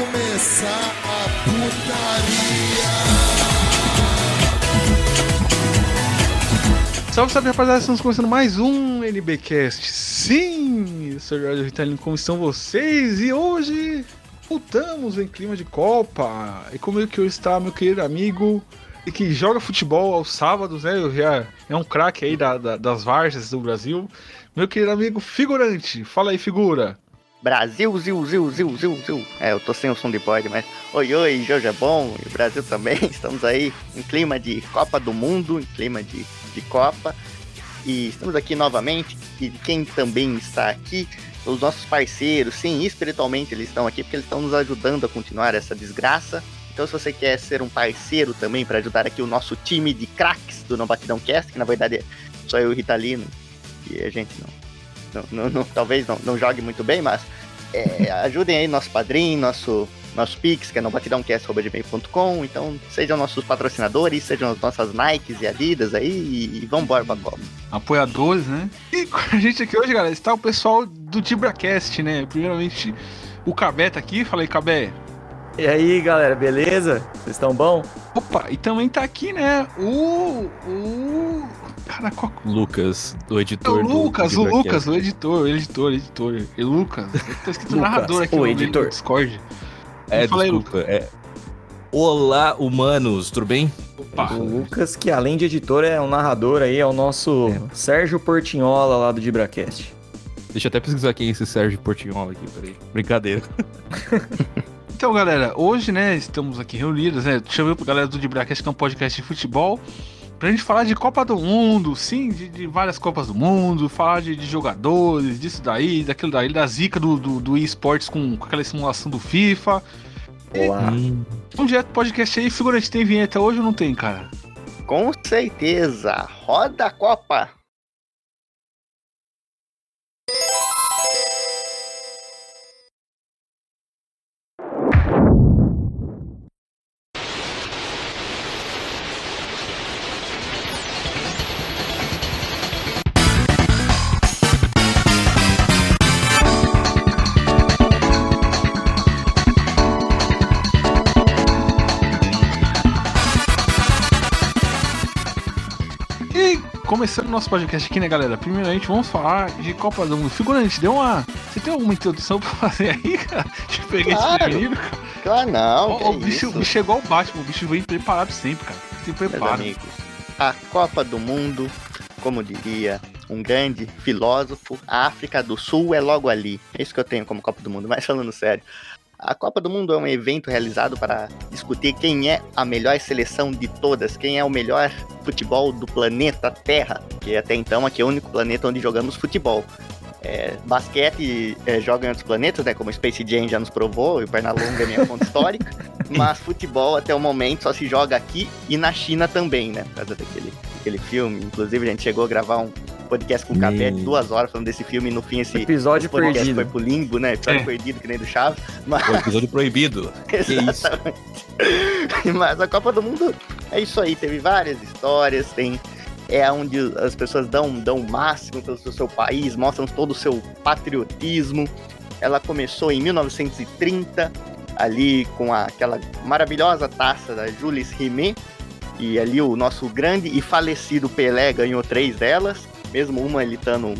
começar a putaria. Salve, salve rapaziada, estamos começando mais um NBcast. Sim, eu sou o Jorge Vitalino, como estão vocês? E hoje voltamos em clima de Copa. E como que hoje está meu querido amigo e que joga futebol aos sábados, né? Eu já é um craque aí da, da- das várzeas do Brasil. Meu querido amigo figurante, fala aí, figura. Brasil, zil, zil, zil, zil, zil. É, eu tô sem o som de bode, mas. Oi, oi, Jorge é bom, e o Brasil também. Estamos aí em clima de Copa do Mundo, em clima de, de Copa. E estamos aqui novamente. E quem também está aqui, os nossos parceiros, sim, espiritualmente eles estão aqui porque eles estão nos ajudando a continuar essa desgraça. Então, se você quer ser um parceiro também para ajudar aqui o nosso time de craques do Não Batidão Cast, que na verdade é só eu e o Ritalino, e a gente não, não, não- não- talvez não, não jogue muito bem, mas é, ajudem aí nosso padrinho, nosso, nosso Pix, que é nobatidãocast.com. Então, sejam nossos patrocinadores, sejam as nossas Nikes e Adidas aí, e, e vambora pra Copa. apoiadores, né? E com a gente aqui hoje, galera, está o pessoal do DibraCast, né? Primeiramente, o Cabé tá aqui. Falei, Cabé. E aí, galera, beleza? Vocês estão bom? Opa, e também tá aqui, né? O. O. Cara, qual. Lucas, o É editor. o do- Lucas, do o. Lucas, o editor, o editor, o editor. E Lucas. Tá escrito Lucas, narrador aqui o no editor. no Discord. É, Fala aí, desculpa. É... Olá, humanos, tudo bem? Opa. O Lucas, que além de editor, é um narrador aí, é o nosso Sérgio Portinhola lá do Dibracast. Deixa eu até pesquisar quem é esse Sérgio Portinhola aqui, peraí. Brincadeira. Então, galera, hoje, né, estamos aqui reunidos, né? Chamei pra galera do DibraCast, que é um podcast de futebol, pra gente falar de Copa do Mundo, sim, de, de várias Copas do Mundo, falar de, de jogadores, disso daí, daquilo daí, da zica do, do, do eSports com, com aquela simulação do FIFA. Olá. Hum, Um direto podcast aí, figurante, tem vinheta hoje ou não tem, cara? Com certeza, roda a Copa! Começando o nosso podcast aqui, né, galera? Primeiramente, vamos falar de Copa do Mundo. Figurante, deu uma. Você tem alguma introdução pra fazer aí, cara? Te peguei Claro. desprevenido, cara. Claro, não, Ó, ó, é o, bicho, o isso, bicho é igual o Batman, o bicho vem preparado sempre, cara. Se meus prepara. amigos. A Copa do Mundo, como diria um grande filósofo, a África do Sul é logo ali. É isso que eu tenho como Copa do Mundo, mas falando sério. A Copa do Mundo é um evento realizado para discutir quem é a melhor seleção de todas, quem é o melhor futebol do planeta Terra, que até então aqui é o único planeta onde jogamos futebol. É, basquete é, joga em outros planetas, né? Como o Space Jam já nos provou, e o Pernalonga é minha fonte histórica. Mas futebol até o momento só se joga aqui e na China também, né? Por causa daquele, daquele filme. Inclusive a gente chegou a gravar um podcast com o Capé de duas horas falando desse filme e no fim esse Episódio podcast perdido. foi pro limbo, né? Episódio É. perdido, que nem do Chaves. Mas, o episódio proibido. Que isso? Exatamente. Mas a Copa do Mundo é isso aí, teve várias histórias, tem. É onde as pessoas dão, dão o máximo pelo seu, seu país, mostram todo o seu patriotismo. Ela começou em 1930, ali com a- aquela maravilhosa taça da Jules Rimet. E ali o nosso grande e falecido Pelé ganhou três delas, mesmo uma ele estando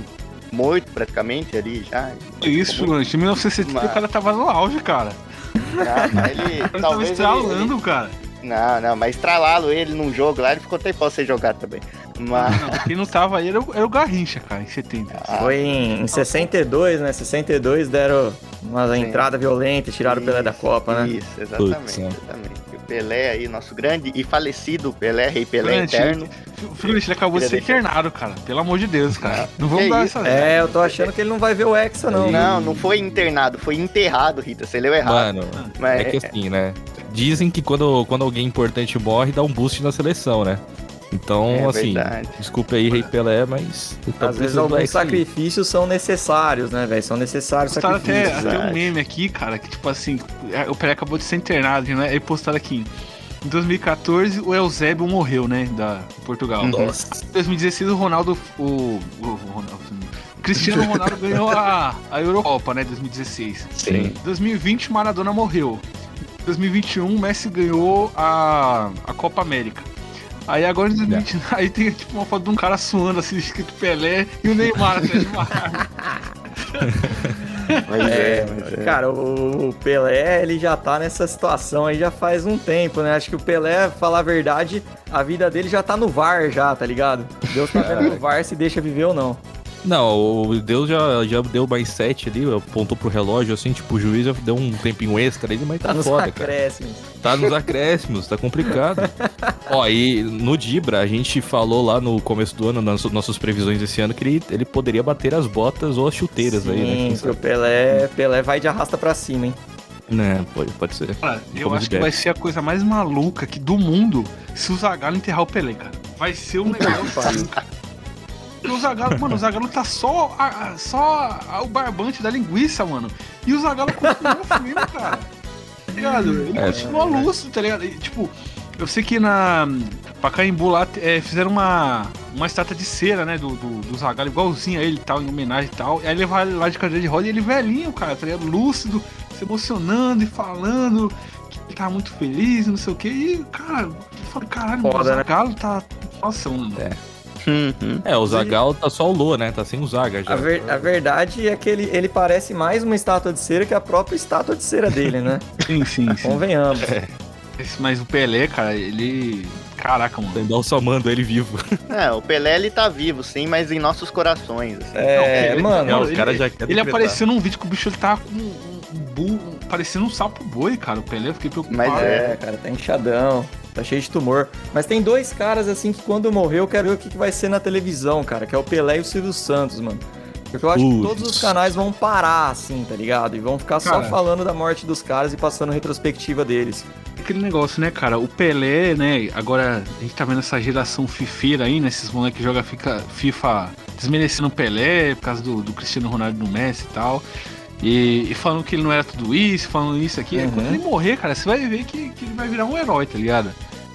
morto praticamente ali já. Isso, figurante. Em 1970 Mas- o cara tava no auge, cara. Ah, ele, cara tava talvez ele- estralando, cara. Não, não, mas estralá-lo ele num jogo lá, ele ficou tempão sem jogar também. Mas. Não, quem não tava aí era o, era o Garrincha, cara, em 70. Ah, Foi em, em 62, né? 62 deram uma Sim. entrada violenta e tiraram o Pelé da isso, Copa, né? Isso, exatamente, Putz, é. exatamente. O Pelé aí, nosso grande e falecido Pelé, rei Pelé Figurante, eterno. O Figurante, ele acabou de ser internado, cara. Pelo amor de Deus, cara. Ah, Não vamos dar isso, essa. É, eu tô achando que ele não vai ver o Hexa, não. Não, não foi internado, foi enterrado, Rita. Você leu errado. Mano, mas é que assim, né? Dizem que quando, quando alguém importante morre, dá um boost na seleção, né? Então, É assim, verdade. desculpa aí, Rei Pelé, mas. Às vezes alguns aí. sacrifícios são necessários, né, velho? São necessários Postaram até, sacrifícios. até um verdade. meme aqui, cara, que tipo assim, é, o Pelé acabou de ser internado, né? Aí postaram aqui. Em 2014, o Eusébio morreu, né? Da Portugal. Uhum. Nossa. Em 2016, o Ronaldo. O, o, o Ronaldo. Cristiano Ronaldo ganhou a, a Eurocopa, né, 2016. Sim. 2020, Maradona morreu. 2021, Messi ganhou a, a Copa América. Aí agora em 2020, aí tem tipo uma foto de um cara suando assim, escrito Pelé e o Neymar atrás de uma. Mas é, mas é. Cara, o o Pelé, ele já tá nessa situação aí já faz um tempo, né? Acho que o Pelé, falar a verdade, a vida dele já tá no VAR já, tá ligado? Deus tá vendo no VAR se deixa viver ou não. Não, o Deus já, já deu mais sete ali, apontou pro relógio, assim, tipo, o juiz já deu um tempinho extra ali, mas tá, Tá nos foda, cara. acréscimos. Tá nos acréscimos, tá complicado. Ó, e no Dibra, a gente falou lá no começo do ano, nas nossas previsões desse ano, que ele, ele poderia bater as botas ou as chuteiras aí, né? Sim, que o? Pelé, Pelé vai de arrasta pra cima, hein? Né, pode, pode ser. Cara, eu acho que vai ser a coisa mais maluca aqui do mundo se o Zagallo enterrar o Pelé, cara. Vai ser um negócio cara. Porque o Zagallo, mano, o Zagallo tá só, a- a- só a- o barbante da linguiça, mano. E o Zagallo continua firme, cara. Tá ligado? Ele É, continua lúcido, tá ligado? E, tipo, eu sei que na Pacaembu lá é, fizeram uma, uma estátua de cera, né, do, do, do Zagallo, igualzinho a ele tal, em homenagem e tal. E aí ele lá de cadeira de roda e ele velhinho, cara, tá ligado? Lúcido, se emocionando e falando que ele tá muito feliz, não sei o que. E, cara, eu falo, caralho, mano, o Foda, né? Zagallo tá situação, mano. É. Uhum. É, o Zagal tá só o Lua, né? Tá sem o Zaga já. A, ver- a verdade é que ele, ele parece mais uma estátua de cera que a própria estátua de cera dele, né? Sim, sim, sim. Convenhamos. Esse- Mas o Pelé, cara, ele. Caraca, mano. Ainda só mando ele vivo. É, o Pelé ele tá vivo, sim, mas em nossos corações. assim. É, ele- mano, não, ele- Ele decretar. apareceu num vídeo que o bicho ele tava com um, um burro, parecendo um sapo boi, cara. O Pelé, eu fiquei preocupado. Mas É, cara, tá inchadão, tá cheio de tumor. Mas tem dois caras, assim, que quando morrer eu quero ver o que, que vai ser na televisão, cara, que é o Pelé e o Silvio Santos, mano. Porque eu acho que todos os canais vão parar, assim, tá ligado? E vão ficar só Cara. falando da morte dos caras e passando retrospectiva deles. Aquele negócio, né, cara? O Pelé, né? Agora a gente tá vendo essa geração fifeira aí, né? Esses moleques que jogam fica- FIFA desmerecendo o Pelé por causa do, do Cristiano Ronaldo no Messi e tal. E, e falando que ele não era tudo isso, falando isso aqui. Uhum. Quando ele morrer, cara, você vai ver que, que ele vai virar um herói, tá ligado?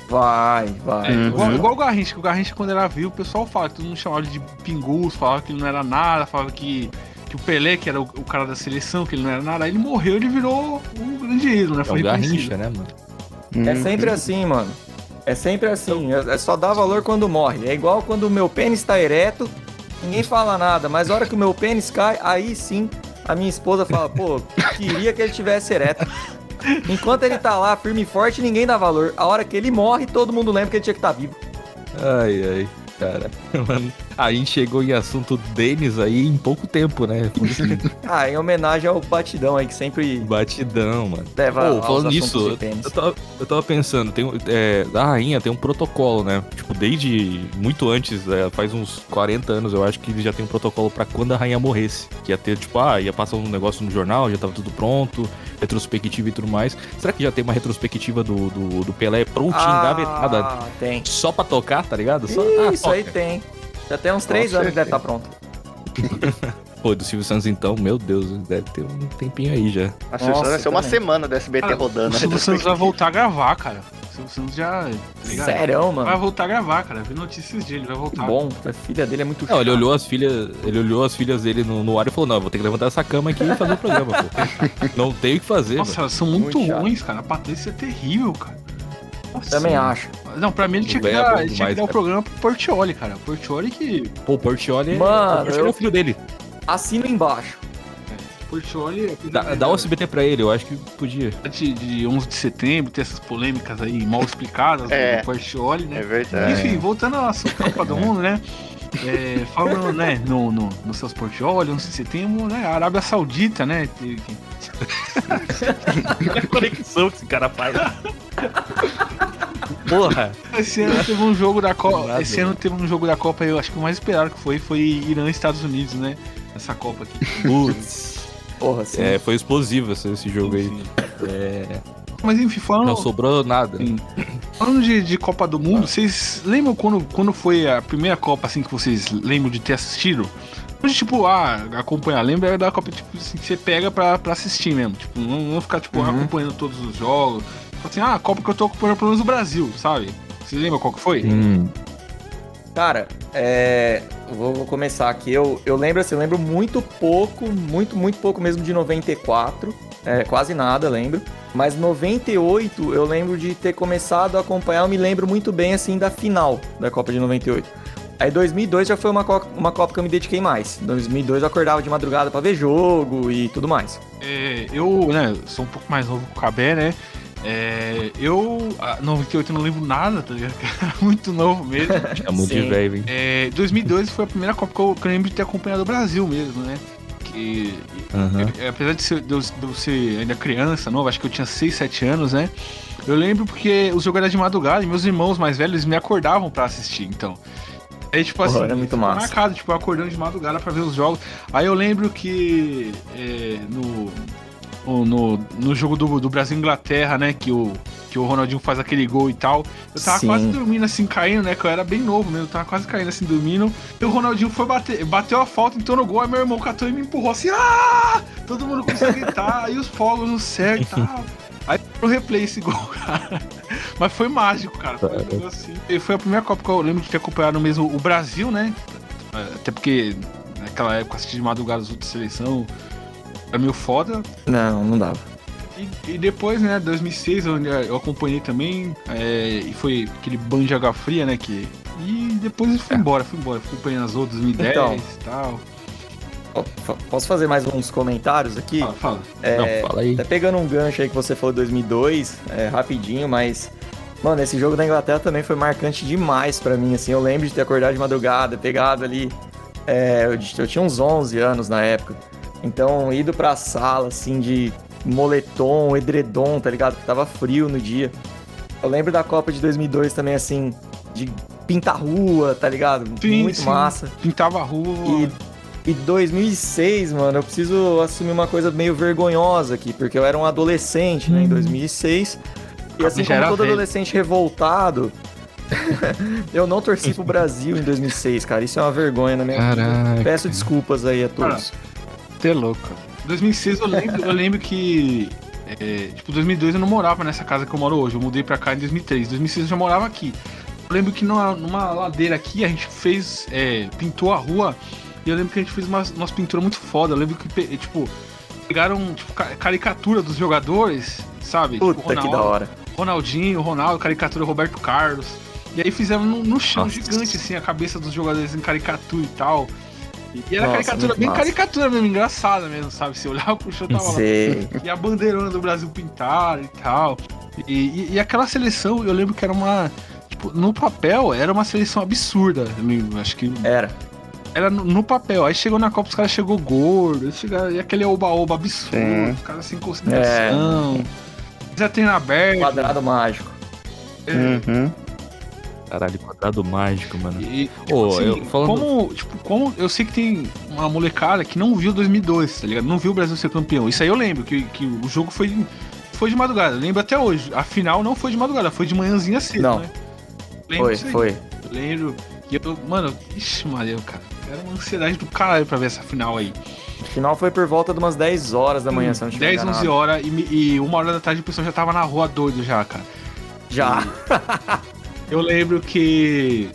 Vai, vai. É, Uhum. igual, igual o Garrincha, que o Garrincha, quando era vivo, o pessoal fala que todo mundo chamava ele de pingus, falava que ele não era nada, falava que, que o Pelé, que era o, o cara da seleção, que ele não era nada. Aí ele morreu, ele virou um grande ídolo, né? É Foi o Garrincha, né, mano? É Uhum. sempre assim, mano. É sempre assim. É é só dar valor quando morre. É igual quando o meu pênis tá ereto, ninguém fala nada. Mas a hora que o meu pênis cai, aí sim a minha esposa fala, pô, queria que ele tivesse ereto. Enquanto ele tá lá, firme e forte, ninguém dá valor. A hora que ele morre, todo mundo lembra que ele tinha que estar vivo. Ai, ai, cara. Mano, a gente chegou em assunto Denis aí em pouco tempo, né? Ah, em homenagem ao Batidão aí, que sempre Batidão, mano. leva Pô, falando nisso, eu tava, eu tava pensando, tem, é, da rainha tem um protocolo, né? Tipo, desde muito antes, é, faz uns 40 anos, eu acho que ele já tem um protocolo pra quando a rainha morresse. Que ia ter, tipo, ah, ia passar um negócio no jornal, já tava tudo pronto, retrospectiva e tudo mais. Será que já tem uma retrospectiva do, do, do Pelé prontinha, engavetada? Ah, tem. Só pra tocar, tá ligado? Só, ah, Isso aí toca. tem. Já tem uns três Com anos que deve certeza. estar pronto. Pô, do Silvio Santos então, meu Deus, deve ter um tempinho aí já. A Silvio vai ser uma semana do SBT Cara, rodando. O né? Silvio Santos vai voltar a gravar, cara. O Silvio Santos já. tá? Sério, Vai mano. voltar a gravar, cara. Vi notícias dele, vai voltar. Que bom. A filha dele é muito Não, ele chata. olhou as filhas, ele olhou as filhas dele no, no ar e falou: "Não, eu vou ter que levantar essa cama aqui e fazer o programa, pô. Não tem o que fazer, Nossa, mano. elas são muito, Muito chato. ruins, cara. A Patrícia é terrível, cara. Nossa Também acho. Não, pra mim ele tinha que é dar, ele tinha que dar o programa pro Portioli, cara. Portioli que. Pô, o Portioli é, Mano, o Portioli é eu- o filho dele. Assina embaixo. Portioli. Dá, dá o SBT pra ele, eu acho que podia. De, de 11 de setembro, tem essas polêmicas aí mal explicadas É. do Portioli, né? É verdade. Enfim, voltando ao assunto da Copa do Mundo, né? É, falando, né, no, no, no seus Portioli, 11 de setembro, né? A Arábia Saudita, né? que- a conexão que esse cara faz. Porra! Esse ano teve um jogo da Copa. Nada. Esse ano teve um jogo da Copa, eu acho que o mais esperado que foi, foi Irã e Estados Unidos, né? Essa Copa aqui. Putz. Porra, sim. É, foi explosivo esse, esse jogo aí. É, Mas enfim, falando. não sobrou nada. Sim. Falando de, de Copa do Mundo, vocês lembram quando, quando foi a primeira Copa assim que vocês lembram de ter assistido? Hoje, tipo, ah, acompanhar, lembra da Copa tipo, assim, que você pega pra, pra assistir mesmo. Tipo, não, não ficar tipo, Uhum. acompanhando todos os jogos. Tipo assim, ah, a Copa que eu tô acompanhando pelo menos o Brasil, sabe? Vocês lembram qual que foi? Hum. Cara, é, eu vou, vou começar aqui. Eu, eu lembro assim, eu lembro muito pouco, muito, muito pouco mesmo de 94. É, quase nada, lembro. Mas 98 eu lembro de ter começado a acompanhar, eu me lembro muito bem assim da final da Copa de 98. Aí 2002 já foi uma Copa, uma Copa que eu me dediquei mais. Em 2002 eu acordava de madrugada pra ver jogo e tudo mais. É, eu, né, sou um pouco mais novo que o Cabé, né? É, eu, a 98 eu não lembro nada, tá ligado? Era muito novo mesmo. É muito velho, hein? É, 2012 foi a primeira Copa que eu, que eu lembro de ter acompanhado o Brasil mesmo, né? Que, Aham. é, apesar de, ser, de, eu, de eu ser ainda criança, novo, acho que eu tinha 6, 7 anos, né? Eu lembro porque os jogos eram de madrugada e meus irmãos mais velhos me acordavam pra assistir, então. Aí, tipo Porra, assim, era muito massa. marcado, tipo, acordando de madrugada pra ver os jogos. Aí eu lembro que é, no, no, no, jogo do, do Brasil Inglaterra, né, que o, que o Ronaldinho faz aquele gol e tal, eu tava Sim. quase dormindo assim, caindo, né, que eu era bem novo mesmo, eu tava quase caindo assim, dormindo. E o Ronaldinho foi bater, bateu a falta, entrou no gol, aí meu irmão catou e me empurrou assim, ah! Todo mundo começou a gritar, aí os fogos no céu e tal. Aí pro replay esse gol, cara. Mas foi mágico, cara. Foi um negócio assim. Foi a primeira Copa que eu lembro de ter acompanhado mesmo o Brasil, né? Até porque naquela época assistir de madrugada as outras seleção era meio foda. Não, não dava. E, e depois, né, 2006 eu, eu acompanhei também. é, e foi aquele banho de água fria, né? Que, e depois eu fui embora, fui embora. Fui acompanhando as outras, 2010 Então. e tal. Posso fazer mais uns comentários aqui? Fala, fala. É, Não, fala aí. Até pegando um gancho aí que você falou 2002, é, rapidinho, mas. Mano, esse jogo da Inglaterra também foi marcante demais pra mim, assim. Eu lembro de ter acordado de madrugada, pegado ali. é, eu, eu tinha uns 11 anos na época. Então, ido pra sala, assim, de moletom, edredom, tá ligado? Porque tava frio no dia. Eu lembro da Copa de 2002 também, assim, de pintar rua, tá ligado? Sim, Muito sim. massa. Pintava a rua. E, e 2006, mano, eu preciso assumir uma coisa meio vergonhosa aqui, porque eu era um adolescente, né, em 2006. E Ah, assim como todo velho. adolescente revoltado, eu não torci pro Brasil em 2006, cara. Isso é uma vergonha na minha vida. Caraca. Peço desculpas aí a todos. Você é louco. cara. 2006 eu lembro, eu lembro que. É, tipo, 2002 eu não morava nessa casa que eu moro hoje. Eu mudei pra cá em 2003. 2006 eu já morava aqui. Eu lembro que numa, numa ladeira aqui a gente fez. é, pintou a rua. E eu lembro que a gente fez umas, umas pinturas muito foda. Eu lembro que, tipo, pegaram tipo, ca- caricatura dos jogadores, sabe? Tipo, Puta que da hora. Ronaldinho, Ronaldo, caricatura Roberto Carlos. E aí fizemos no, no chão Nossa. gigante, assim, a cabeça dos jogadores em caricatura e tal. E, era Nossa, caricatura, bem massa. caricatura mesmo, engraçada mesmo, sabe? Você olhava pro chão tava lá. Sei. E a bandeirona do Brasil pintada e tal. E, e- e aquela seleção, eu lembro que era uma. Tipo, no papel, era uma seleção absurda. Acho que Era. era no, no papel. Aí chegou na Copa, os caras chegou gordo. chegaram- E aquele oba-oba absurdo. Sim. Os caras sem consideração. Já tem aberto. Quadrado mágico. é, Uhum. Caralho, quadrado mágico, mano. E, Ô, assim, eu falando- como, tipo, como eu sei que tem uma molecada que não viu 2002, tá ligado? Não viu o Brasil ser campeão. Isso aí eu lembro, que, que o jogo foi, foi de madrugada. Eu lembro até hoje. A final não foi de madrugada, foi de manhãzinha cedo, Não. né? Lembro Foi, foi. Lembro. E eu, mano, ixi, Maria, cara. Era uma ansiedade do caralho pra ver essa final aí. O final foi por volta de umas 10 horas da manhã, se eu não tiver 10, 11 enganado. horas e, e uma hora da tarde o pessoal já tava na rua doido já, cara. Já. Eu lembro que.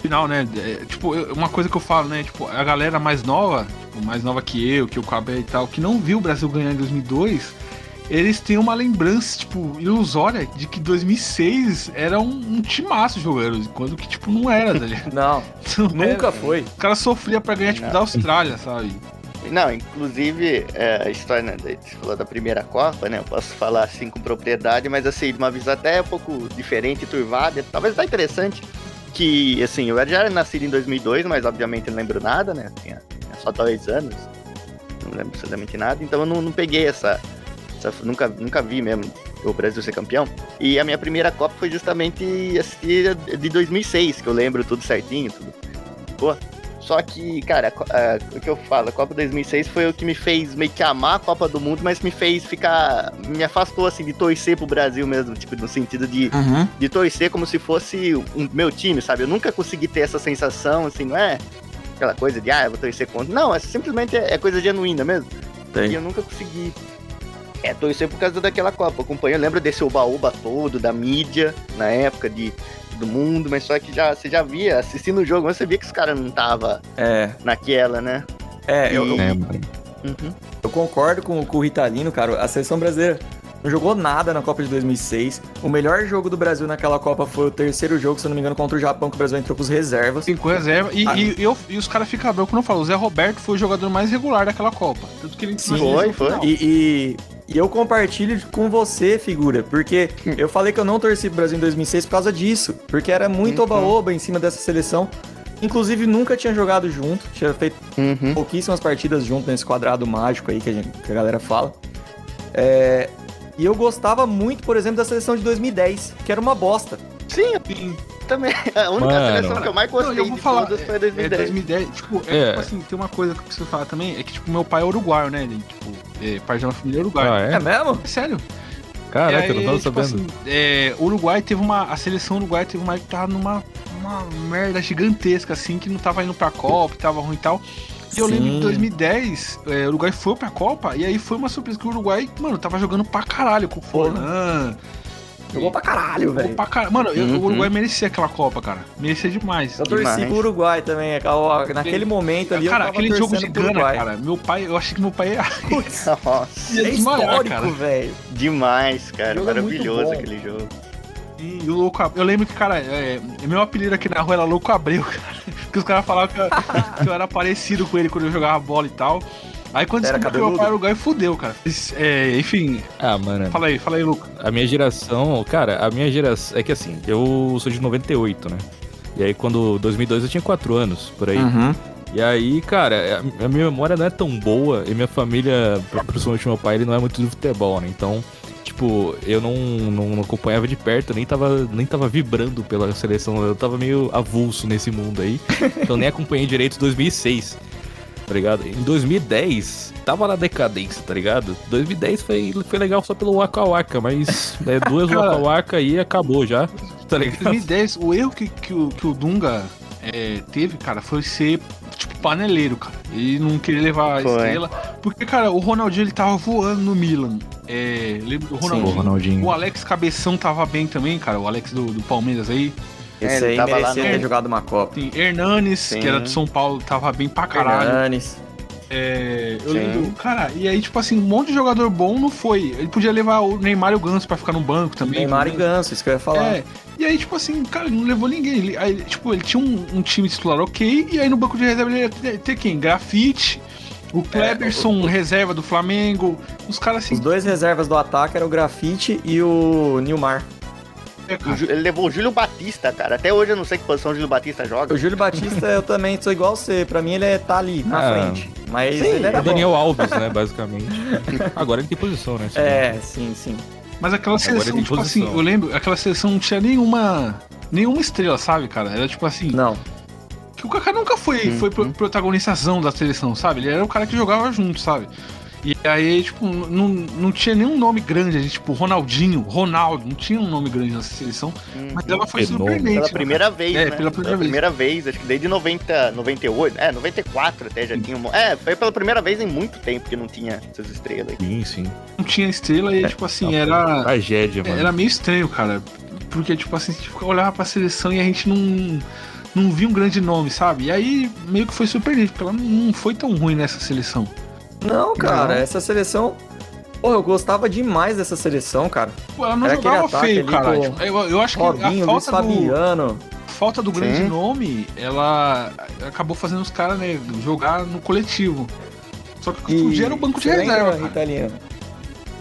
Final, né? é, tipo, eu- uma coisa que eu falo, né? Tipo, a galera mais nova, tipo, mais nova que eu, que o Cabé e tal, que não viu o Brasil ganhar em 2002, eles têm uma lembrança, tipo, ilusória de que 2006 era um, um timaço jogando, quando que, tipo, não era, tá ligado? Não, Não nunca era. foi. O cara sofria pra ganhar, tipo, Não. da Austrália, sabe? Não, inclusive, é, a história, né, você falou da primeira Copa, né? Eu posso falar assim com propriedade, mas assim, de uma visão até um pouco diferente, turvada, talvez tá interessante. Que, assim, eu já era nascido em 2002, mas obviamente não lembro nada, né? Tinha, tinha só dois anos, não lembro absolutamente nada, então eu não, não peguei essa, essa- Nunca, nunca vi mesmo o Brasil ser campeão. E a minha primeira Copa foi justamente assistir de 2006, que eu lembro tudo certinho, tudo. Boa. Só que, cara, a- o que eu falo, a Copa 2006 foi o que me fez meio que amar a Copa do Mundo, mas me fez ficar. Me afastou, assim, de torcer pro Brasil mesmo, tipo, no sentido de, de torcer como se fosse um meu time, sabe? Eu nunca consegui ter essa sensação, assim, não é aquela coisa de, ah, eu vou torcer contra. Não, é simplesmente é, é coisa genuína mesmo. Tem. E eu nunca consegui É, torcer por causa daquela Copa. Acompanha, eu lembro desse oba-oba todo, da mídia, na época de do mundo, mas só que já, você já via, assistindo o jogo, mas você via que os caras não tava É, naquela, né? é, eu, eu, mano. Uhum. eu concordo com, com o Ritalino, cara. A seleção brasileira não jogou nada na Copa de 2006. O melhor jogo do Brasil naquela Copa foi o terceiro jogo, se eu não me engano, contra o Japão, que o Brasil entrou com os reservas. Cinco reserva. E, Ah. e, eu- e os caras ficam bem quando eu falo. O Zé Roberto foi o jogador mais regular daquela Copa. Tanto que ele Sim, foi, foi. E, e- e eu compartilho com você, figura, porque eu falei que eu não torci pro Brasil em 2006 por causa disso, porque era muito Uhum. oba-oba em cima dessa seleção. Inclusive, nunca tinha jogado junto, tinha feito Uhum. pouquíssimas partidas junto nesse quadrado mágico aí que a, gente- que a galera fala. É, e eu gostava muito, por exemplo, da seleção de 2010, que era uma bosta. Sim, Sim. também. A única Mano. seleção que eu mais Não, gostei eu vou de falar. todas foi É 2010. 2010. Tipo, é, É. tipo assim, tem uma coisa que eu preciso falar também. É que, tipo, meu pai é uruguaio, né? Ele, tipo, é parte de uma família uruguaia. Ah, É, é? mesmo? É sério. Caraca, E eu não tava tipo sabendo. assim, é, o Uruguai teve uma. A seleção uruguaia teve uma que tava numa uma merda gigantesca, assim, que não tava indo pra Copa, tava ruim e tal. E eu lembro que em Sim. 2010, é, o Uruguai foi pra Copa, e aí foi uma surpresa que o Uruguai, mano, tava jogando pra caralho com o Forlan. Jogou pra caralho, Jogou velho. pra caralho. Mano, eu- Uhum. o Uruguai merecia aquela Copa, cara. Merecia demais. Eu torci Demais. pro Uruguai também. aquela- Naquele momento ali, cara, eu tava aquele jogo de Gana, cara. Meu pai, eu achei que meu pai ia, Nossa, é histórico, velho. demais, cara. é Maravilhoso aquele jogo. E o louco, Ab- eu lembro que, cara, é, meu apelido aqui na rua era Louco Abreu, cara. Que os caras falavam que eu, que eu era parecido com ele quando eu jogava bola e tal. Aí quando Era descobriu que meu pai era Uruguai, fudeu, cara. É, enfim, Ah, mano. fala aí, fala aí, Luca. A minha geração, cara, a minha geração. É que assim, eu sou de 98, né? E aí, quando 2002 eu tinha 4 anos, por aí. Uhum. E aí, cara, a a minha memória não é tão boa e minha família, principalmente meu pai, ele não é muito do futebol, né? Então, tipo, eu não, não, não acompanhava de perto, nem tava, nem tava vibrando pela seleção, eu tava meio avulso nesse mundo aí. Então nem acompanhei direito 2006, tá ligado? Em 2010, tava na decadência, tá ligado? 2010 foi, foi legal só pelo Waka Waka, mas é, duas. Waka Waka e acabou já, tá Em ligado? 2010, o erro que, que, o, que o Dunga é, teve, cara, foi ser, tipo, paneleiro, cara. Ele não queria levar a Foi. estrela. Porque, cara, o Ronaldinho, ele tava voando no Milan. É, lembra do Ronaldinho? Ronaldinho. O Alex Cabeção tava bem também, cara. O Alex do, do Palmeiras aí. É, Esse ele aí tava lá merecia no- ter jogado uma Copa. Tem Hernanes, Sim. que era do São Paulo, tava bem pra caralho. Hernanes. É, eu Sim. lembro, cara, e aí, tipo assim, um monte de jogador bom não foi. Ele podia levar o Neymar e o Ganso pra ficar no banco também. Neymar e né? Ganso, isso que eu ia falar. É, e aí, tipo assim, cara, ele não levou ninguém. Ele, aí, tipo, ele tinha um, um time titular ok, e aí no banco de reserva ele ia ter, ter quem? Grafite, o Kleberson, reserva do Flamengo, os caras assim. Os dois reservas do ataque eram o Grafite e o Nilmar. é, O Ele levou o Júlio Batista, cara. Até hoje eu não sei que posição o Júlio Batista joga. O Júlio Batista, eu também sou igual você. Pra mim, ele é, tá ali, na Ah. frente. Mas Sim, ele É era o bom. Daniel Alves, né, basicamente. Agora ele tem posição, né? É, sim, sim. mas aquela Agora seleção, tem tipo posição. assim, eu lembro, aquela seleção não tinha nenhuma. Nenhuma estrela, sabe, cara? Era tipo assim. Não. Que o Kaká nunca foi, Uhum. foi pro- protagonização da seleção, sabe? Ele era o cara que jogava junto, sabe? E aí, tipo, não, não tinha nenhum nome grande, ali, tipo, Ronaldinho, Ronaldo, não tinha um nome grande nessa seleção, Uhum. mas ela foi Fenômeno. surpreendente. Pela né, primeira vez, É, né? pela primeira vez. acho que desde 90, 98, é, 94 até já tinha um... É, foi pela primeira vez em muito tempo que não tinha essas estrelas aí. Sim, sim. Não tinha estrela e, É, tipo assim, Não, era, Tragédia, mano. era meio estranho, cara. Porque, tipo assim, a gente olhava pra seleção e a gente não, não via um grande nome, sabe? E aí, meio que foi surpreendente, porque ela não- foi tão ruim nessa seleção. Não, cara, Não. essa seleção. Porra, eu gostava demais dessa seleção, cara. Pô, ela não Era jogava feio, cara. com Tipo, eu, eu acho que a Luiz falta do, Fabiano. falta do grande Sim. nome, ela acabou fazendo os caras, né, jogar no coletivo. Só que o que E era o banco de reserva, lembra, cara. Italiano?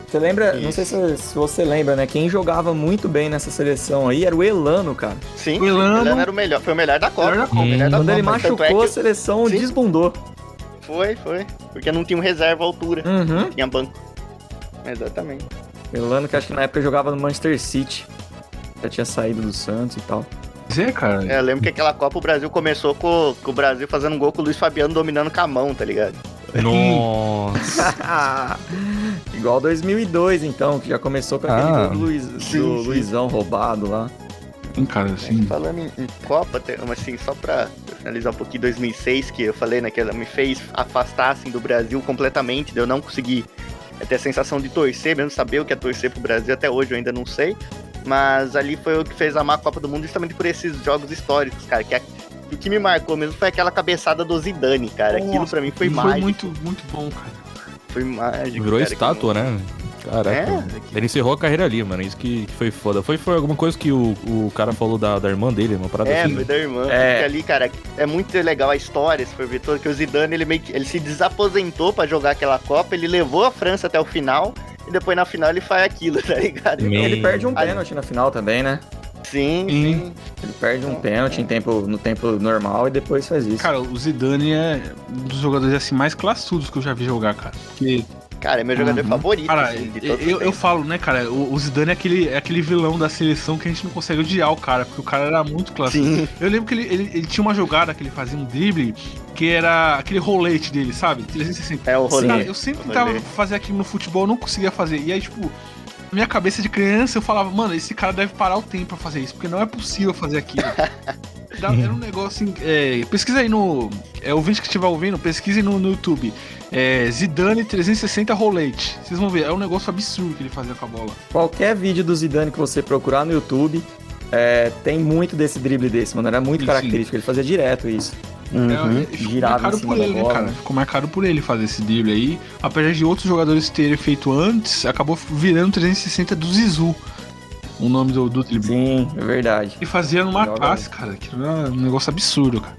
Você lembra, não sei se, se você lembra, né? Quem jogava muito bem nessa seleção aí era o Elano, cara. Sim, O Elano- Elano era o melhor, foi o melhor da Copa. Melhor da Copa. O melhor da Quando ele Copa. Tanto machucou, é a seleção Sim. desbundou. Foi, foi. Porque não tinha um reserva à altura. Uhum. Tinha banco. Exatamente. Elano, que acho que na época jogava no Manchester City. Já tinha saído do Santos e tal. Pois é, cara. É, eu lembro que aquela Copa o Brasil começou com, com o Brasil fazendo um gol com o Luiz Fabiano dominando com a mão, tá ligado? Nossa. Igual 2002, então, que já começou com aquele Ah. gol do, Luiz, do Sim, sim. Luizão roubado lá. Sim, cara, assim. Falando em, em Copa, assim, só pra finalizar um pouquinho 2006, que eu falei, né, que ela me fez afastar, assim, do Brasil completamente, de eu não conseguir é ter a sensação de torcer, mesmo saber o que é torcer pro Brasil, até hoje eu ainda não sei. Mas ali foi o que fez amar a Copa do Mundo justamente por esses jogos históricos, cara. Que é- o que me marcou mesmo foi aquela cabeçada do Zidane, cara. Aquilo Nossa, pra mim foi Foi mágico. muito, muito bom, cara. Foi mágico. Virou cara, estátua, né? Caraca. É. Ele encerrou a carreira ali, mano. Isso que, que foi foda. Foi, foi alguma coisa que o, o cara falou da, da irmã dele, uma parada É, assim. foi da irmã. É. Porque ali, cara, é muito legal a história, se for ver todo, que o Zidane, ele meio que, ele se desaposentou pra jogar aquela Copa, ele levou a França até o final, e depois na final ele faz aquilo, tá ligado? Me- Ele perde um pênalti na final também, né? Sim, Sim. sim. Ele perde um pênalti em tempo, no tempo normal e depois faz isso. Cara, o Zidane é um dos jogadores assim mais classudos que eu já vi jogar, cara. Porque, Cara, é meu jogador Uhum. favorito, cara, assim, de eu, eu, falo, né, cara, o, o Zidane é aquele, é aquele vilão da seleção que a gente não consegue odiar o cara, porque o cara era muito. Sim, Eu lembro que ele, ele, ele tinha uma jogada que ele fazia um drible, que era aquele rolete dele, sabe? 360. é o. Cara, eu sempre tentava fazer aquilo no futebol, eu não conseguia fazer. E aí, tipo, na minha cabeça de criança, eu falava, mano, esse cara deve parar o tempo pra fazer isso, porque não é possível fazer aquilo. Era um negócio assim. É, pesquisa aí no. É, ouvinte que estiver ouvindo, pesquise no, no YouTube. É, Zidane 360 rolete. Vocês vão ver, é um negócio absurdo que ele fazia com a bola. Qualquer vídeo do Zidane que você procurar no YouTube, é, tem muito desse drible desse, mano. Era muito Sim, característico. Ele fazia direto isso. Uhum. É, ficou marcado por ele, né, cara? Ficou marcado por ele fazer esse drible aí. Apesar de outros jogadores terem feito antes, acabou virando 360 do Zizu. O nome do, do drible. Sim, é verdade. E fazia numa Joga. classe, cara. Que era um negócio absurdo, cara.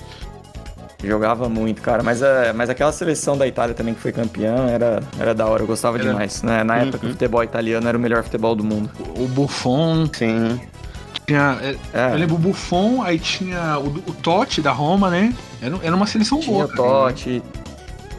Jogava muito, cara. Mas, é, mas aquela seleção da Itália também que foi campeã era, era da hora. Eu gostava Era. demais. Né? Na época, Uhum. o futebol italiano era o melhor futebol do mundo. O Buffon Sim. Tinha. é, É, Eu lembro o Buffon, aí tinha o, o Totti da Roma, né? Era, era uma seleção tinha boa. o cara. Totti,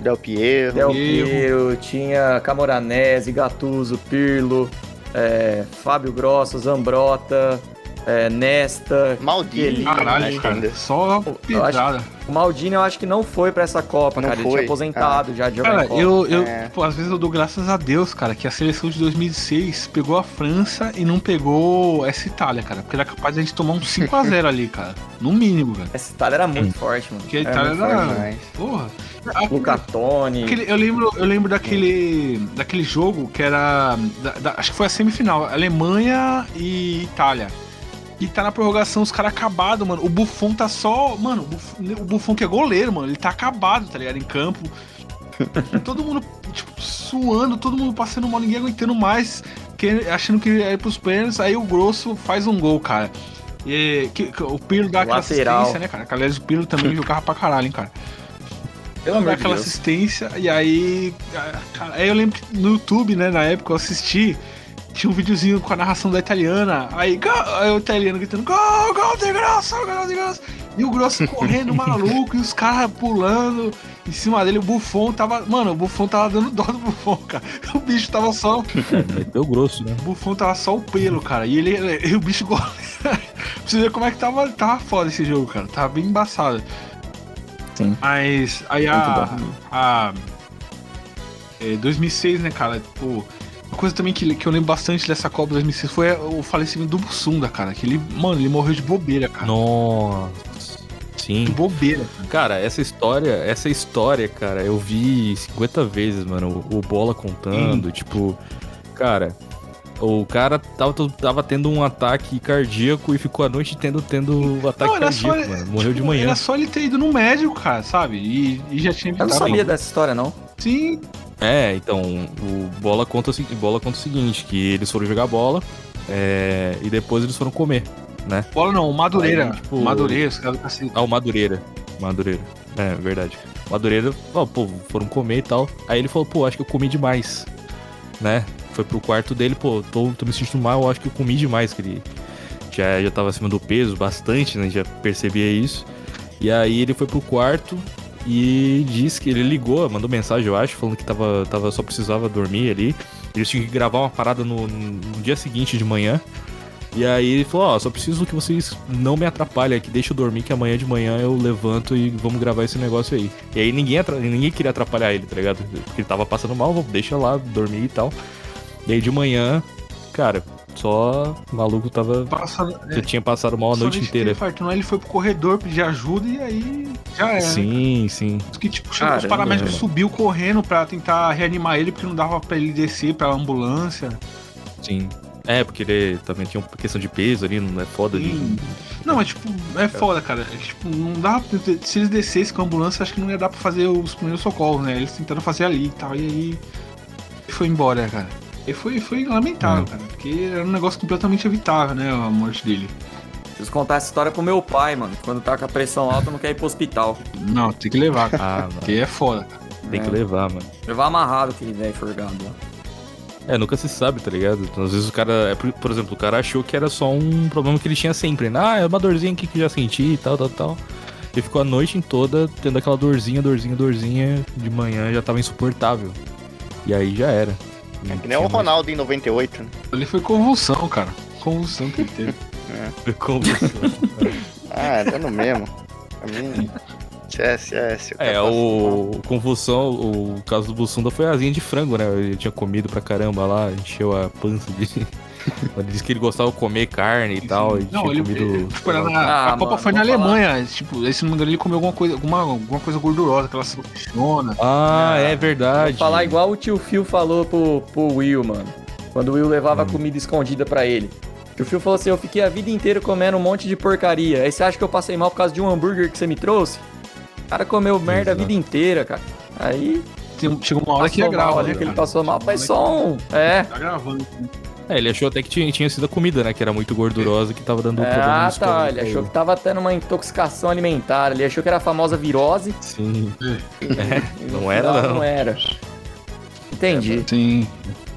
Del Piero. Del Piero. Piero, tinha Camoranese, Gattuso, Pirlo, é, Fábio Grosso, Zambrota, é, Nesta. Maldini. Caralho, cara. Só pedrada. O Maldini eu acho que não foi pra essa Copa, Não cara. Ele foi? tinha aposentado já de jogar Cara, eu, eu É. pô, às vezes eu dou graças a Deus, cara, que a seleção de 2006 pegou a França e não pegou essa Itália, cara. Porque era capaz de a gente tomar um 5x0 ali, cara. No mínimo, velho. Essa Itália era muito forte, mano. Porque a Era Itália era. forte. demais. Porra. Aquele- Luca Toni. aquele- eu lembro, eu lembro daquele, daquele jogo que era. da- da- acho que foi a semifinal. Alemanha e Itália. E tá na prorrogação, os caras acabados, mano. O Buffon tá só. Mano, o Buffon, que é goleiro, mano. Ele tá acabado, tá ligado? Em campo. todo mundo, tipo, suando, todo mundo passando mal, ninguém aguentando mais, que- achando que ia ir pros pênaltis. Aí o Grosso faz um gol, cara. E, que- que o Pirlo dá aquela Lateral. assistência, né, cara? Que, aliás, o Pirlo também jogava pra caralho, hein, cara. Pelo amor aquela Deus. assistência, e aí. Cara, aí eu lembro que no YouTube, né, na época eu assisti, tinha um videozinho com a narração da italiana. Aí, aí o italiano gritando: Gol, gol de grosso, gol de grosso. E o grosso correndo maluco, e os caras pulando em cima dele. O Buffon tava. Mano, o Buffon tava dando dó do Buffon, cara. O bicho tava só. Meteu grosso, né? O Buffon tava só o pelo, cara. E ele. E o bicho goleiro. pra você ver como é que tava, tava foda esse jogo, cara. Tava bem embaçado. Sim. Mas aí Muito a. bom. a é, 2006, né, cara? Tipo, coisa também que, que eu lembro bastante dessa Copa 2006 foi o falecimento do Bussunda, cara. Que ele, mano, ele morreu de bobeira, cara. Nossa. Sim. De bobeira. Cara, essa história, essa história, cara, eu vi 50 vezes, mano, o, o Bola contando, tipo, cara, o cara tava, tava tendo um ataque cardíaco e ficou a noite tendo, tendo ataque Não, cardíaco, ele- mano. Morreu de Tipo, manhã. Era só ele ter ido no médico, cara, sabe? E, e já tinha Eu não sabia dessa história, não. Sim, É, então, o Bola conta, Bola conta o seguinte, que eles foram jogar bola é, e depois eles foram comer, né? bola não, Madureira. Aí, tipo, Madureira, os caras cacete. Ah, o Madureira. Madureira. É, verdade. Madureira, ó, pô, foram comer e tal. Aí ele falou, pô, acho que eu comi demais. Né? Foi pro quarto dele, pô, tô, tô me sentindo mal, eu acho que eu comi demais, que ele já, já tava acima do peso bastante, né? Já percebia isso. E aí ele foi pro quarto e disse que ele ligou, mandou mensagem, eu acho, falando que tava, tava, só precisava dormir ali. Eles tinham que gravar uma parada no, no dia seguinte de manhã. E aí ele falou, ó, só preciso que vocês não me atrapalhem aqui, deixa eu dormir, que amanhã de manhã eu levanto e vamos gravar esse negócio aí. E aí ninguém, ninguém queria atrapalhar ele, tá ligado? Porque ele tava passando mal, deixa lá, dormir e tal. E aí de manhã, cara, só o maluco tava. Passa, Já tinha passado mal a noite inteira. ele infarto, não, ele foi pro corredor pedir ajuda e aí Já é. Sim, sim. Que, tipo, chegou- os Caramba, paramédicos mano. subiu correndo pra tentar reanimar ele, porque não dava pra ele descer pra ambulância. Sim. É, porque ele também tinha uma questão de peso ali, não é foda Sim. de. Não, mas tipo, é foda, cara. É, tipo, não dá pra, Se eles descessem com a ambulância, acho que não ia dar pra fazer os primeiros socorros, né? Eles tentaram fazer ali e tal, e aí. Foi embora, cara. E foi, foi lamentável, Hum. cara. Porque era um negócio completamente evitável, né? A morte dele. Preciso contar essa história pro meu pai, mano. Quando tá com a pressão alta, não quer ir pro hospital. Não, tem que levar, cara. Ah. Porque é foda, cara. Tem que É. levar, mano. Levar amarrado aquele velho forgado lá. É, nunca se sabe, tá ligado? Então, às vezes o cara, é, por, por exemplo, o cara achou que era só um problema que ele tinha sempre, né? Ah, é uma dorzinha aqui que já senti e tal, tal, tal. Ele ficou a noite toda tendo aquela dorzinha, dorzinha, dorzinha. De manhã já tava insuportável. E aí já era. É que nem o Ronaldo em 98, né? Ali foi convulsão, cara. Convulsão que ele teve. Ah, dá no mesmo. Pra mim. CS, CS. É, o, o convulsão, o caso do Bussunda foi a asinha de frango, né? Ele tinha comido pra caramba lá, encheu a pança de. Ele disse que ele gostava de comer carne e tal. E Não, tinha ele, comido. ele- tipo, era na- Ah, a Copa mano, foi na vamos falar. Alemanha. Tipo, aí, se não me engano, ele comeu alguma coisa, alguma, alguma coisa gordurosa, aquela salsichona. Ah, é verdade. Vou falar igual o tio Phil falou pro, pro Will, mano. Quando o Will levava comida escondida pra ele. O Phil falou assim: Eu fiquei a vida inteira comendo um monte de porcaria. Aí você acha que eu passei mal por causa de um hambúrguer que você me trouxe? O cara comeu merda a Exato. vida inteira, cara. Aí Tem- Chegou uma hora que ia gravar, ali, né? que ele cara? passou mal, mas só um. É. Tá gravando. É, ele achou até que tinha, tinha sido a comida, né? Que era muito gordurosa, que tava dando É, problema ah, tá. Ele achou que tava tendo uma intoxicação alimentar. Ele achou que era a famosa virose. Sim. no não era, não. Não era. Entendi. Sim.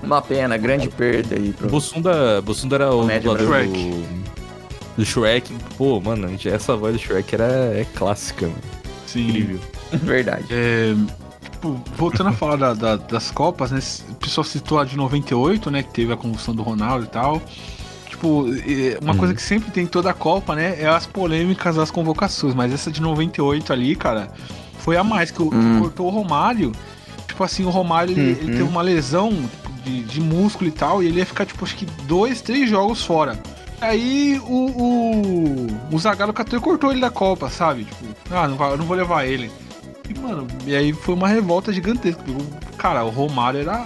Uma pena, grande perda aí O pro. Bussunda, Bussunda era o dublador Shrek. do, do Shrek. Pô, mano, essa voz do Shrek era, é clássica, mano. Sim. Incrível. Verdade. É, tipo, voltando a falar da- da- das Copas, né? O pessoal citou a de 98, né? Que teve a convulsão do Ronaldo e tal. Tipo, uma Hum. coisa que sempre tem em toda a Copa, né? É as polêmicas das convocações. Mas essa de 98 ali, cara, foi a mais. Que o- Hum. cortou o Romário. Tipo assim, o Romário, ele, ele Uhum. teve uma lesão de, de músculo e tal. E ele ia ficar, tipo, acho que dois, três jogos fora. Aí o, o, o Zagallo catou e cortou ele da Copa, sabe? Tipo, ah, não, vai- eu não vou levar ele. E, mano, e aí foi uma revolta gigantesca. Cara, o Romário era.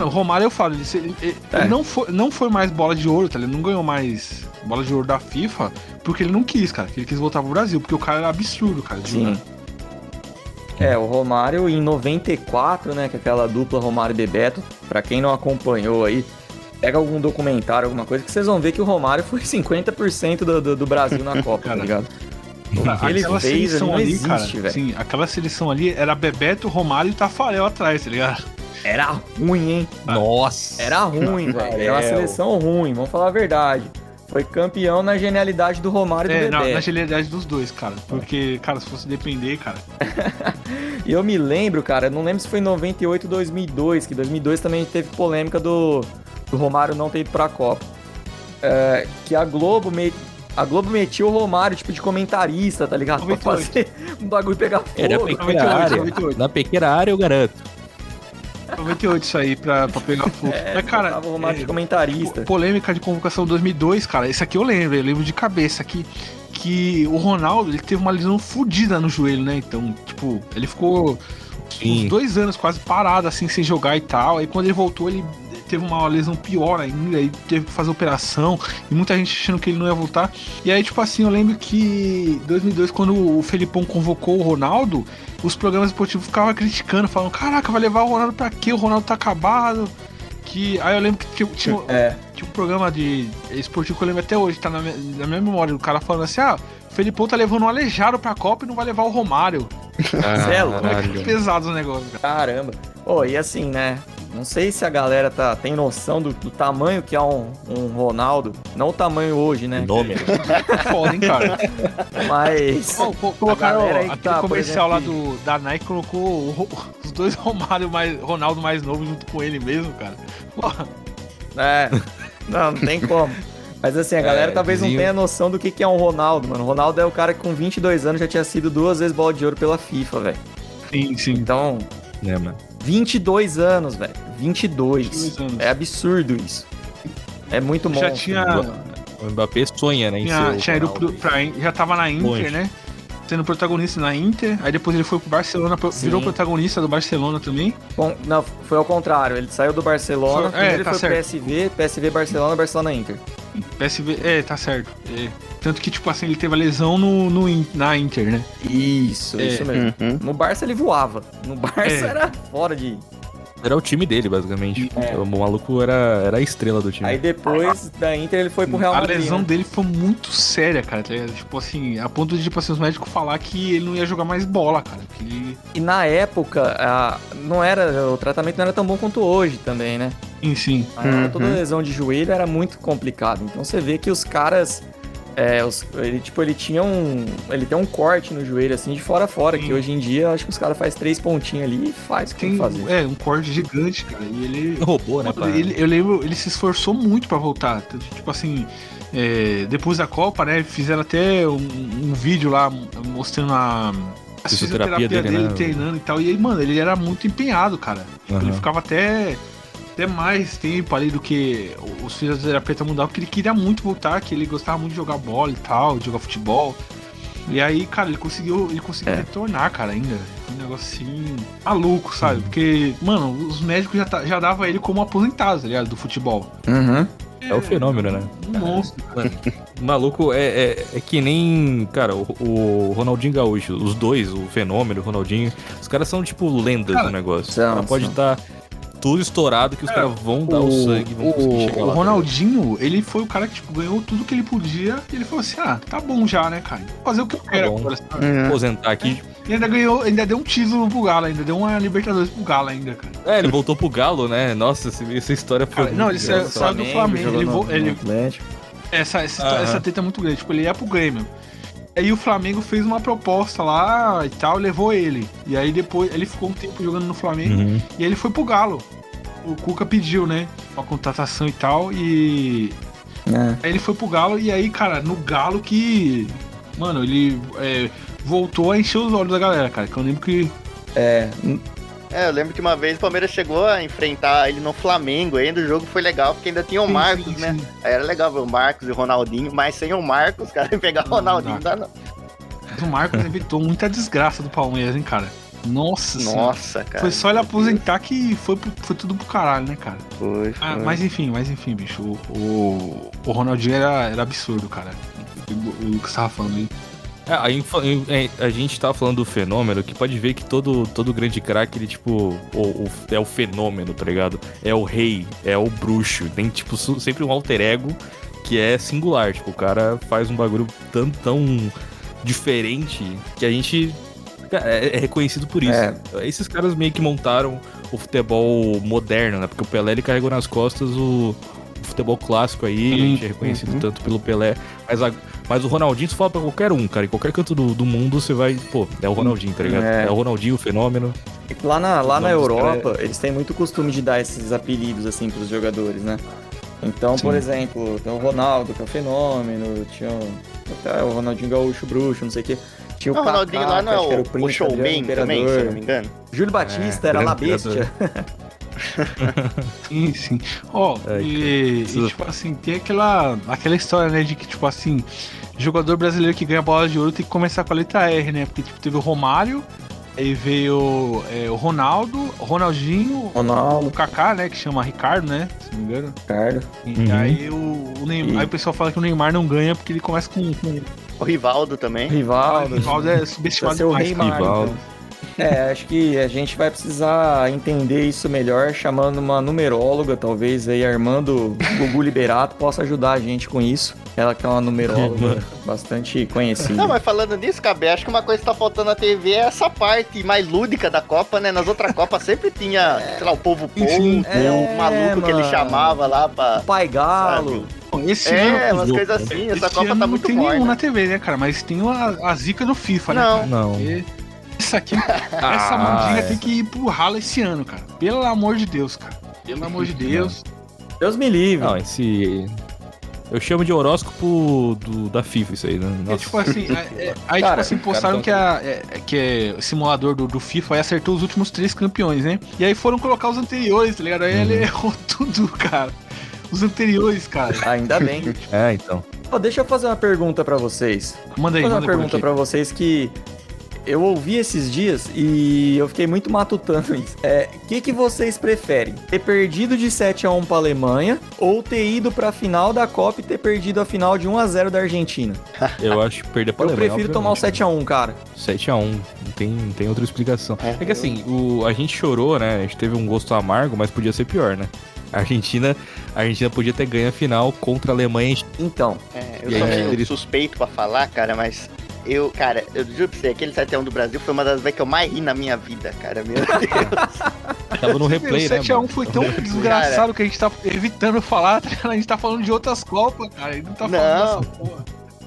O Romário, eu falo, ele, ele- ele É. não, foi, não foi mais bola de ouro, tá? Ele não ganhou mais bola de ouro da FIFA porque ele não quis, cara. Ele quis voltar pro Brasil, porque o cara era absurdo, cara. Sim. É, o Romário em 94, né, que aquela dupla Romário e Bebeto, pra quem não acompanhou aí, pega algum documentário, alguma coisa, que vocês vão ver que o Romário foi 50% do, do, do Brasil na Copa, tá ligado? Ele aquela seleção não ali, existe, cara. velho. Sim, aquela seleção ali era Bebeto, Romário e Tafarel atrás, tá ligado? Era ruim, hein? Nossa! Era ruim, velho. Era uma seleção ruim, vamos falar a verdade. Foi campeão na genialidade do Romário e do É, na, Bebeto. na genialidade dos dois, cara. Porque, cara, se fosse depender, cara. E eu me lembro, cara, não lembro se foi em 98 ou 2002, que 2002 também teve polêmica do, do Romário não ter ido pra Copa. É, que a Globo me, a Globo metia o Romário, tipo, de comentarista, tá ligado? Pra 98. fazer um bagulho pegar fogo. Era pequena 98, área. 98. Na pequena área eu garanto. 98 isso aí pra, pra pegar fogo. É, Mas, cara, o Romário de é, comentarista. po- polêmica de convocação 2002, cara. Esse aqui eu lembro, eu lembro de cabeça aqui. Que o Ronaldo, ele teve uma lesão fodida no joelho, né? Então, tipo, ele ficou uns Sim. dois anos quase parado, assim, sem jogar e tal. Aí quando ele voltou, ele teve uma lesão pior ainda, aí teve que fazer operação, e muita gente achando que ele não ia voltar. E aí, tipo assim, eu lembro que em 2002, quando o Felipão convocou o Ronaldo, os programas esportivos ficavam criticando, falando: Caraca, vai levar o Ronaldo pra quê? O Ronaldo tá acabado. Que... Aí eu lembro que tinha, tinha, É, tinha um programa de esportivo que eu lembro até hoje, tá na minha, na minha memória, o cara falando assim: Ah, Felipão tá levando um aleijado pra Copa e não vai levar o Romário. Cê é os negócios, cara. caramba. Ô, e assim, né? Não sei se a galera tá, tem noção do, do tamanho que é um, um Ronaldo. Não o tamanho hoje, né? Nome. Foda, hein, cara. Mas. Pô, pô, Colocaram galera aí que aquele tá, comercial lá do, da Nike colocou o os dois Romário mais, Ronaldo mais novo junto com ele mesmo, cara. Porra, É, não, não tem como. Mas assim, a galera É, talvez não tenha noção do que, que é um Ronaldo, mano. O Ronaldo é o cara que com 22 anos já tinha sido duas vezes bola de ouro pela FIFA, velho. sim, sim. Então, Né, mano? 22 anos, velho. 22. 22 anos. É absurdo isso. É muito monstro. Já tinha, O Mbappé sonha, né? Em tinha, ido pro, pra, já tava na Inter, Longe. né? sendo protagonista na Inter, aí depois ele foi pro Barcelona, Sim. virou protagonista do Barcelona também. Bom, não, foi ao contrário. Ele saiu do Barcelona, Foi- primeiro é, ele tá foi certo. pro PSV, PSV Barcelona, Barcelona Inter. PSV, é, tá certo. É. Tanto que, tipo assim, ele teve a lesão no, no na Inter, né? Isso, É. isso mesmo. Uhum. No Barça ele voava. No Barça É. era fora de. Era o time dele, basicamente. É. O maluco era, era a estrela do time. Aí depois da Inter ele foi pro Real a Madrid. lesão né? dele foi muito séria, cara. tá? Tipo assim, a ponto de, tipo assim, os médicos falar que ele não ia jogar mais bola, cara. Ele... E na época, a- não era, o tratamento não era tão bom quanto hoje também, né? Enfim. Na época, Uhum. toda lesão de joelho era muito complicado. Então você vê que os caras. É, os- ele, tipo, ele tinha um. Ele tem um corte no joelho, assim, de fora a fora, Sim. que hoje em dia acho que os caras fazem três pontinhos ali e faz o que tem Tem que fazer. é, um corte gigante, cara. E ele. Roubou, né, pá? ele, eu lembro, ele se esforçou muito pra voltar. Tipo assim, é, depois da Copa, né? Fizeram até um, um vídeo lá mostrando a. a Fisioterapia fisioterapia dele, dele, né? treinando e tal. E aí, mano, ele era muito empenhado, cara. Ele Aham. ficava até, até mais tempo ali do que os fisioterapeutas mundavam, porque ele queria muito voltar, que ele gostava muito de jogar bola e tal, de jogar futebol. E aí, cara, ele conseguiu, ele conseguiu É. retornar, cara, ainda. Um negócio assim, maluco, sabe? Porque, mano, os médicos já, tá- já davam ele como aposentado, tá ligado? Do futebol. Uhum. É o fenômeno, né? Um monstro, cara. O maluco é, é, é que nem, cara, o, o Ronaldinho Gaúcho, os dois, o Fenômeno, o Ronaldinho, os caras são tipo lendas Cara, do negócio. são, o cara pode estar tudo estourado que os caras vão dar o, sangue vão o, o lá. tá Ronaldinho, ele foi o cara que tipo, ganhou tudo que ele podia. E ele falou assim: ah, tá bom já, né, cara? Vou fazer o que eu quero bom. agora. Uhum. Aposentar aqui. E ainda ganhou, ainda deu um título pro Galo, ainda deu uma Libertadores pro Galo ainda, cara. É, ele voltou pro Galo, né? Nossa, essa história foi. Cara, não, muito ele saiu- do Flamengo, ele no- vo- no ele- Atlético. Essa, essa, Aham. essa treta é muito grande. Tipo, ele ia pro Grêmio. Aí o Flamengo fez uma proposta lá e tal, levou ele. E aí depois ele ficou um tempo jogando no Flamengo Uhum. e aí ele foi pro Galo. O Cuca pediu, né? Uma contratação e tal. E É. aí ele foi pro Galo e aí, cara, no Galo que. Mano, ele é, voltou a encher os olhos da galera, cara. Que eu lembro que. É, É, eu lembro que uma vez o Palmeiras chegou a enfrentar ele no Flamengo, ainda o jogo foi legal, porque ainda tinha o Marcos, sim, né? sim. Aí era legal ver o Marcos e o Ronaldinho, mas sem o Marcos, cara, pegar o Ronaldinho não dá não. Mas o Marcos evitou muita desgraça do Palmeiras, hein, cara. Nossa senhora. Nossa, cara. Foi só ele aposentar que foi, foi tudo pro caralho, né, cara? Foi, foi. Ah, mas enfim, mas enfim, bicho. O, o, o Ronaldinho era, era absurdo, cara. O, o que você tava falando aí. É, a, é, a gente tava falando do fenômeno, que pode ver que todo, todo grande craque, ele, tipo, o, o- é o fenômeno, tá ligado? É o rei, é o bruxo. Tem, tipo, sempre um alter ego que é singular. Tipo, o cara faz um bagulho tão, tão diferente que a gente cara, é, é reconhecido por isso. É. Esses caras meio que montaram o futebol moderno, né? Porque o Pelé, ele carregou nas costas o, o futebol clássico aí, a gente é reconhecido uhum. tanto pelo Pelé, mas, a- mas o Ronaldinho, você fala pra qualquer um, cara, em qualquer canto do, do mundo, você vai, pô, é o Ronaldinho, tá ligado? É. É, o Ronaldinho, o fenômeno. Lá na, lá na Europa, eles têm muito costume de dar esses apelidos, assim, pros jogadores, né? Então, por Sim. exemplo, tem o Ronaldo, que é o fenômeno, tinha o, até o Ronaldinho Gaúcho, bruxo, não sei o quê. Tinha o Não, o Kaká, Ronaldinho lá não é acho que era o, o príncipe, showman também, se eu não me engano. Júlio Batista É, era La Bestia. Sim, sim. Ó, É, e, e, tipo assim, tem aquela, aquela história, né, de que, tipo assim, jogador brasileiro que ganha bola de ouro tem que começar com a letra R, né? Porque, tipo, teve o Romário, aí veio é, o Ronaldo, o Ronaldinho, o Ronaldo, Kaká, né, que chama Ricardo, né? Se não me engano. Ricardo. E Uhum. aí o, o Neymar, E- aí o pessoal fala que o Neymar não ganha porque ele começa com. com O Rivaldo também. Rivaldo. o Rivaldo é subestimado o demais. Rivaldo. então. É, acho que a gente vai precisar entender isso melhor, chamando uma numeróloga, talvez aí a irmã do Gugu Liberato possa ajudar a gente com isso. Ela que é uma numeróloga bastante conhecida. Não, mas falando nisso, Cabé, acho que uma coisa que tá faltando na TV é essa parte mais lúdica da Copa, né? Nas outras Copas sempre tinha, sei lá, o povo ponto. É, o maluco que ele mano. chamava lá pra. Pai Galo. Bom, Esse É, ano, umas coisas assim, essa Copa tá não muito tem nenhum morna. na TV, né, cara? Mas tem a, a zica do FIFA, né? Não. cara? Não. E Isso aqui, essa Ah, mandinga é. tem que ir pro ralo esse ano, cara. Pelo amor de Deus, cara. Pelo amor de Deus. Deus me livre. Não, esse... Eu chamo de horóscopo do, da FIFA isso aí, né? É, Nossa. tipo assim, é- é- aí Cara, tipo assim, postaram que, a, é, é- que é o simulador do, do FIFA aí acertou os últimos três campeões, né? E aí foram colocar os anteriores, tá ligado? Aí ele Uhum. errou tudo, cara. Os anteriores, cara. Ainda bem. É, então. Ó, deixa eu fazer uma pergunta pra vocês. Manda aí, Vou fazer uma manda por pergunta pra vocês que eu ouvi esses dias e eu fiquei muito matutando isso. É, o que, que vocês preferem? Ter perdido de 7 a 1 pra Alemanha ou ter ido pra final da Copa e ter perdido a final de 1 a 0 da Argentina? Eu acho que perder pra Eu Alemanha, prefiro tomar o obviamente. 7 a 1, cara. 7x1, não tem, não tem outra explicação. É. É, que assim, o, a gente chorou, né? A gente teve um gosto amargo, mas podia ser pior, né? A Argentina, a Argentina podia ter ganho a final contra a Alemanha. Então, É, eu sou meio eles- suspeito pra falar, cara, mas eu, cara, eu juro pra você, aquele 7x1 do Brasil foi uma das vezes que eu mais ri na minha vida, cara. Meu Deus. Tava no Meu, replay, o né? 7x1 mano? foi tão desgraçado que a gente tá evitando falar, a gente tá falando de outras Copas, cara. A gente não tá Não. falando dessa porra.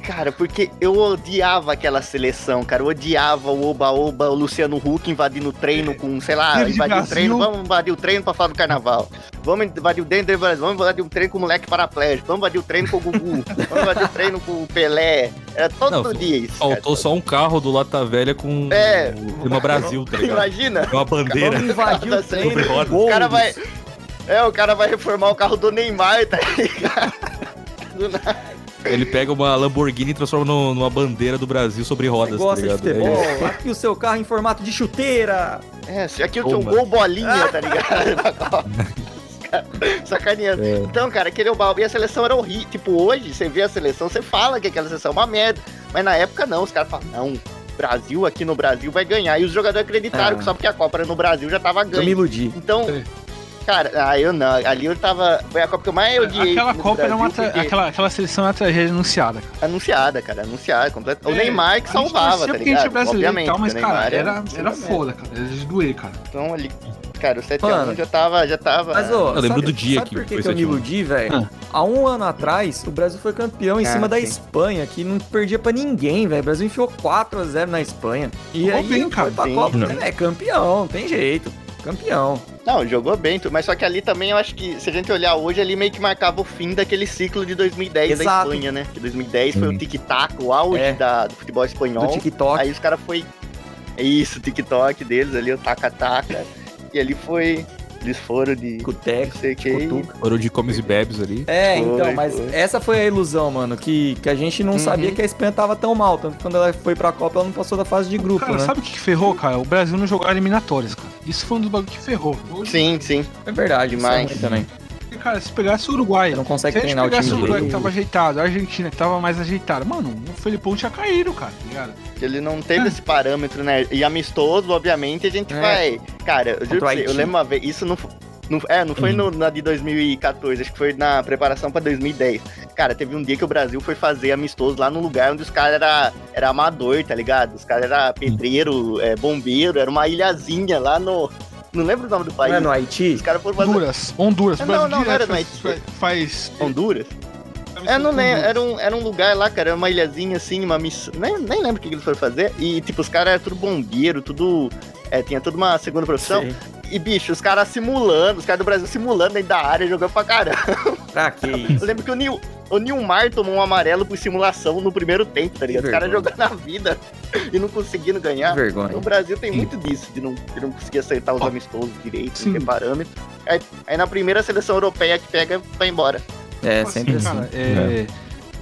Cara, porque eu odiava aquela seleção, cara. Eu odiava o Oba-Oba, o Luciano Huck invadindo o treino com, sei lá, invadir o treino, vamos invadir o treino pra falar do carnaval. Vamos invadir o dentro do Brasil, vamos invadir o treino com o moleque paraplégico, vamos invadir o treino com o Gugu, vamos invadir o treino com o Pelé. Era todo Não, dia isso. cara. Faltou só um carro do Lata Velha com É. o clima Brasil, tá ligado? Imagina? Uma bandeira. vamos invadir o treino. O cara vai. É, o cara vai reformar o carro do Neymar, tá ligado? Do nada. Ele pega uma Lamborghini e transforma no- numa bandeira do Brasil sobre rodas, tá gosta de ligado? futebol, É, aqui o seu carro em formato de chuteira. É, aqui eu tinha um gol bolinha, tá ligado? Sacaneando. É. Então, cara, aquele é o. E a seleção era horrível. Tipo, hoje, você vê a seleção, você fala que aquela seleção é uma merda. Mas na época, não. Os caras falam, não, Brasil aqui no Brasil vai ganhar. E os jogadores acreditaram Ah. que só porque a Copa era no Brasil já tava Eu me iludi. Então, É. cara, ah, eu não. Ali eu tava. Foi a Copa que eu mais odiei. Aquela Copa era uma tra... porque- aquela, aquela seleção era uma tragédia anunciada, cara. Anunciada, cara, anunciada. Completa... O É, Neymar que salvava, tá porque a gente é ligado? brasileiro e Obviamente. tal, mas, o cara, Neymar era, era foda, cara. Era de doer, cara. Então ali, cara, o 7x1 Mano. já tava, já tava. Mas, ô, Eu lembro sabe, do dia sabe que por que, foi que eu me 7 a 1? iludi, velho? Há um ano atrás, o Brasil foi campeão em Ah, cima da sim. Espanha, que não perdia pra ninguém, velho. O Brasil enfiou 4x0 na Espanha. E Jogou aí bem, foi cara. pra Sim. Copa. Não. É campeão, não tem jeito. Campeão. Não, jogou bem, mas só que ali também eu acho que, se a gente olhar hoje, ali meio que marcava o fim daquele ciclo de 2010 da Exato. Espanha, né? Que 2010 foi o Sim. tic-tac, o auge É. da, do futebol espanhol. Do TikTok. Aí os caras foi. É isso, o TikTok deles ali, o taca-taca. e ali foi. Eles foram de. Com o Não Teco, sei o que. Foram de comes e bebes ali. É, Foi, então, mas foi. essa foi a ilusão, mano, que, que a gente não Uhum. sabia que a Espanha tava tão mal. Tanto que quando ela foi pra Copa, ela não passou da fase de grupo, Cara, né? sabe o que, que ferrou, cara? O Brasil não jogou eliminatórias, cara. Isso foi um dos bagulhos que ferrou. Hoje, Sim, sim. É verdade, Demais. é ruim também. cara, se pegasse o Uruguai, Você não consegue se a gente treinar o pegasse o time Uruguai que tava ajeitado, a Argentina que tava mais ajeitada, mano, o Felipão tinha caído, cara, tá ligado? Que ele não teve Ah. esse parâmetro, né? E amistoso, obviamente, a gente É. vai. Cara, eu juro você, eu Haiti. lembro uma vez, isso não, não é, não foi no- na de 2014, acho que foi na preparação pra 2010. Cara, teve um dia que o Brasil foi fazer amistoso lá num lugar onde os caras era, era amador, tá ligado? Os caras era pedreiro, é, bombeiro, era uma ilhazinha lá no. Não lembro o nome do Não país. é no Haiti? Os caras foram fazer. Honduras, Honduras, Não, não, não era faz, mais- faz, Honduras? É, não lembro. Era um, era um lugar lá, cara. Era uma ilhazinha assim, uma missão. Nem, nem lembro o que eles foram fazer. E, tipo, os caras eram tudo bombeiro, tudo. É, tinha toda uma segunda profissão. Sei. E, bicho, os caras simulando, os caras do Brasil simulando dentro da área, jogando pra caramba. Pra que isso? Eu lembro que o, Nil, o Nilmar tomou um amarelo por simulação no primeiro tempo, tá ligado? Os caras jogando a vida e não conseguindo ganhar. Que vergonha. Então, o Brasil tem muito disso, de não, de não conseguir aceitar os amistosos direito, Sim. não ter parâmetro. Aí, aí na primeira seleção europeia que pega, vai embora. É, Tipo sempre assim. cara, é,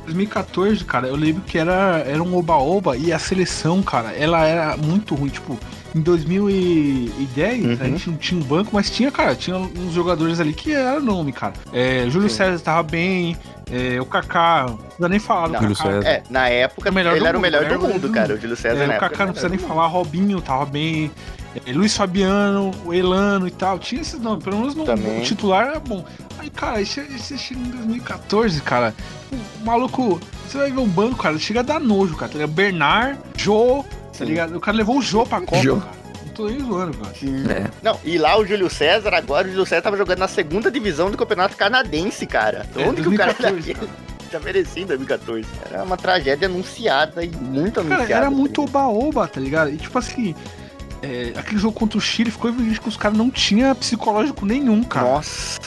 2014, cara, eu lembro que era, era um oba-oba e a seleção, cara, ela era muito ruim. Tipo, em 2010, a Uhum. gente não tinha um banco, mas tinha, cara, tinha uns jogadores ali que era nome, cara. É, Júlio Sim. César tava bem, é, o Kaká, não precisa nem falar do Não, Júlio Kaká. César. É, na época, ele era o melhor né? do mundo, do cara. O Júlio César É, o. Kaká não precisa nem falar, Robinho tava bem, é, Luiz Fabiano, o Elano e tal, tinha esses nomes, pelo menos no, Também. o titular era bom. Aí, cara, aí che- você chega em 2014, cara, o maluco, você vai ver um banco, cara, chega a dar nojo, cara, tá ligado? Bernard, Jô, tá ligado? O cara levou o Jô pra Copa, Jô. cara. Não tô nem zoando, cara. É. Não, e lá o Júlio César, agora o Júlio César tava jogando na segunda divisão do campeonato canadense, cara. É, Onde que o cara 2014, Já merecia em 2014. Era uma tragédia anunciada e muito anunciada. Cara, era tá muito ligado? oba-oba, tá ligado? E tipo assim, é, aquele jogo contra o Chile ficou evidente que os caras não tinham psicológico nenhum, cara. Nossa.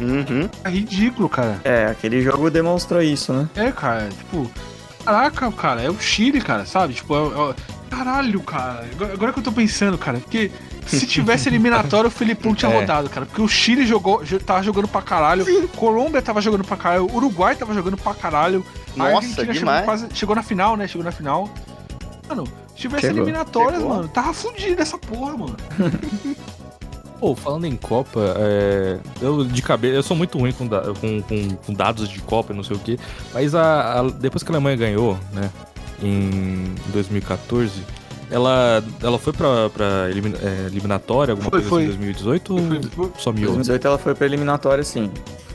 Uhum. É ridículo, cara. É, aquele jogo demonstrou isso, né? É, cara, tipo, caraca, cara, é o Chile, cara, sabe? Tipo, é, é- Caralho, cara. Agora, que eu tô pensando, cara. Porque se tivesse eliminatório, o Felipão tinha É. rodado, cara. Porque o Chile jogou, jo- tava jogando pra caralho. Colômbia tava jogando pra caralho. O Uruguai tava jogando pra caralho. A Nossa, Argentina chegou, demais. quase- chegou na final, né? Chegou na final. Mano, se tivesse Chegou. eliminatórias, Chegou. mano, tava fudido essa porra, mano. Pô, falando em Copa, é, eu de cabeça, eu sou muito ruim com, da- com- com- com dados de Copa e não sei o quê, mas a, a- depois que a Alemanha ganhou, né, em 2014, ela, ela foi pra, pra elimina- é, eliminatória, alguma Foi, coisa foi. assim, em 2018 ou Foi- foi- só Em miou? 2018 ela foi pra eliminatória, sim.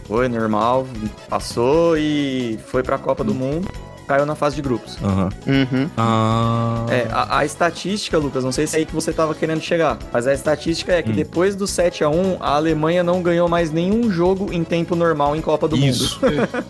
Foi normal, passou e foi pra Copa do Mundo. Caiu na fase de grupos. Uhum. Ah, É, a, a estatística, Lucas, não sei se é aí que você tava querendo chegar, mas a estatística é que Hum. depois do 7 a 1 a Alemanha não ganhou mais nenhum jogo em tempo normal em Copa do isso.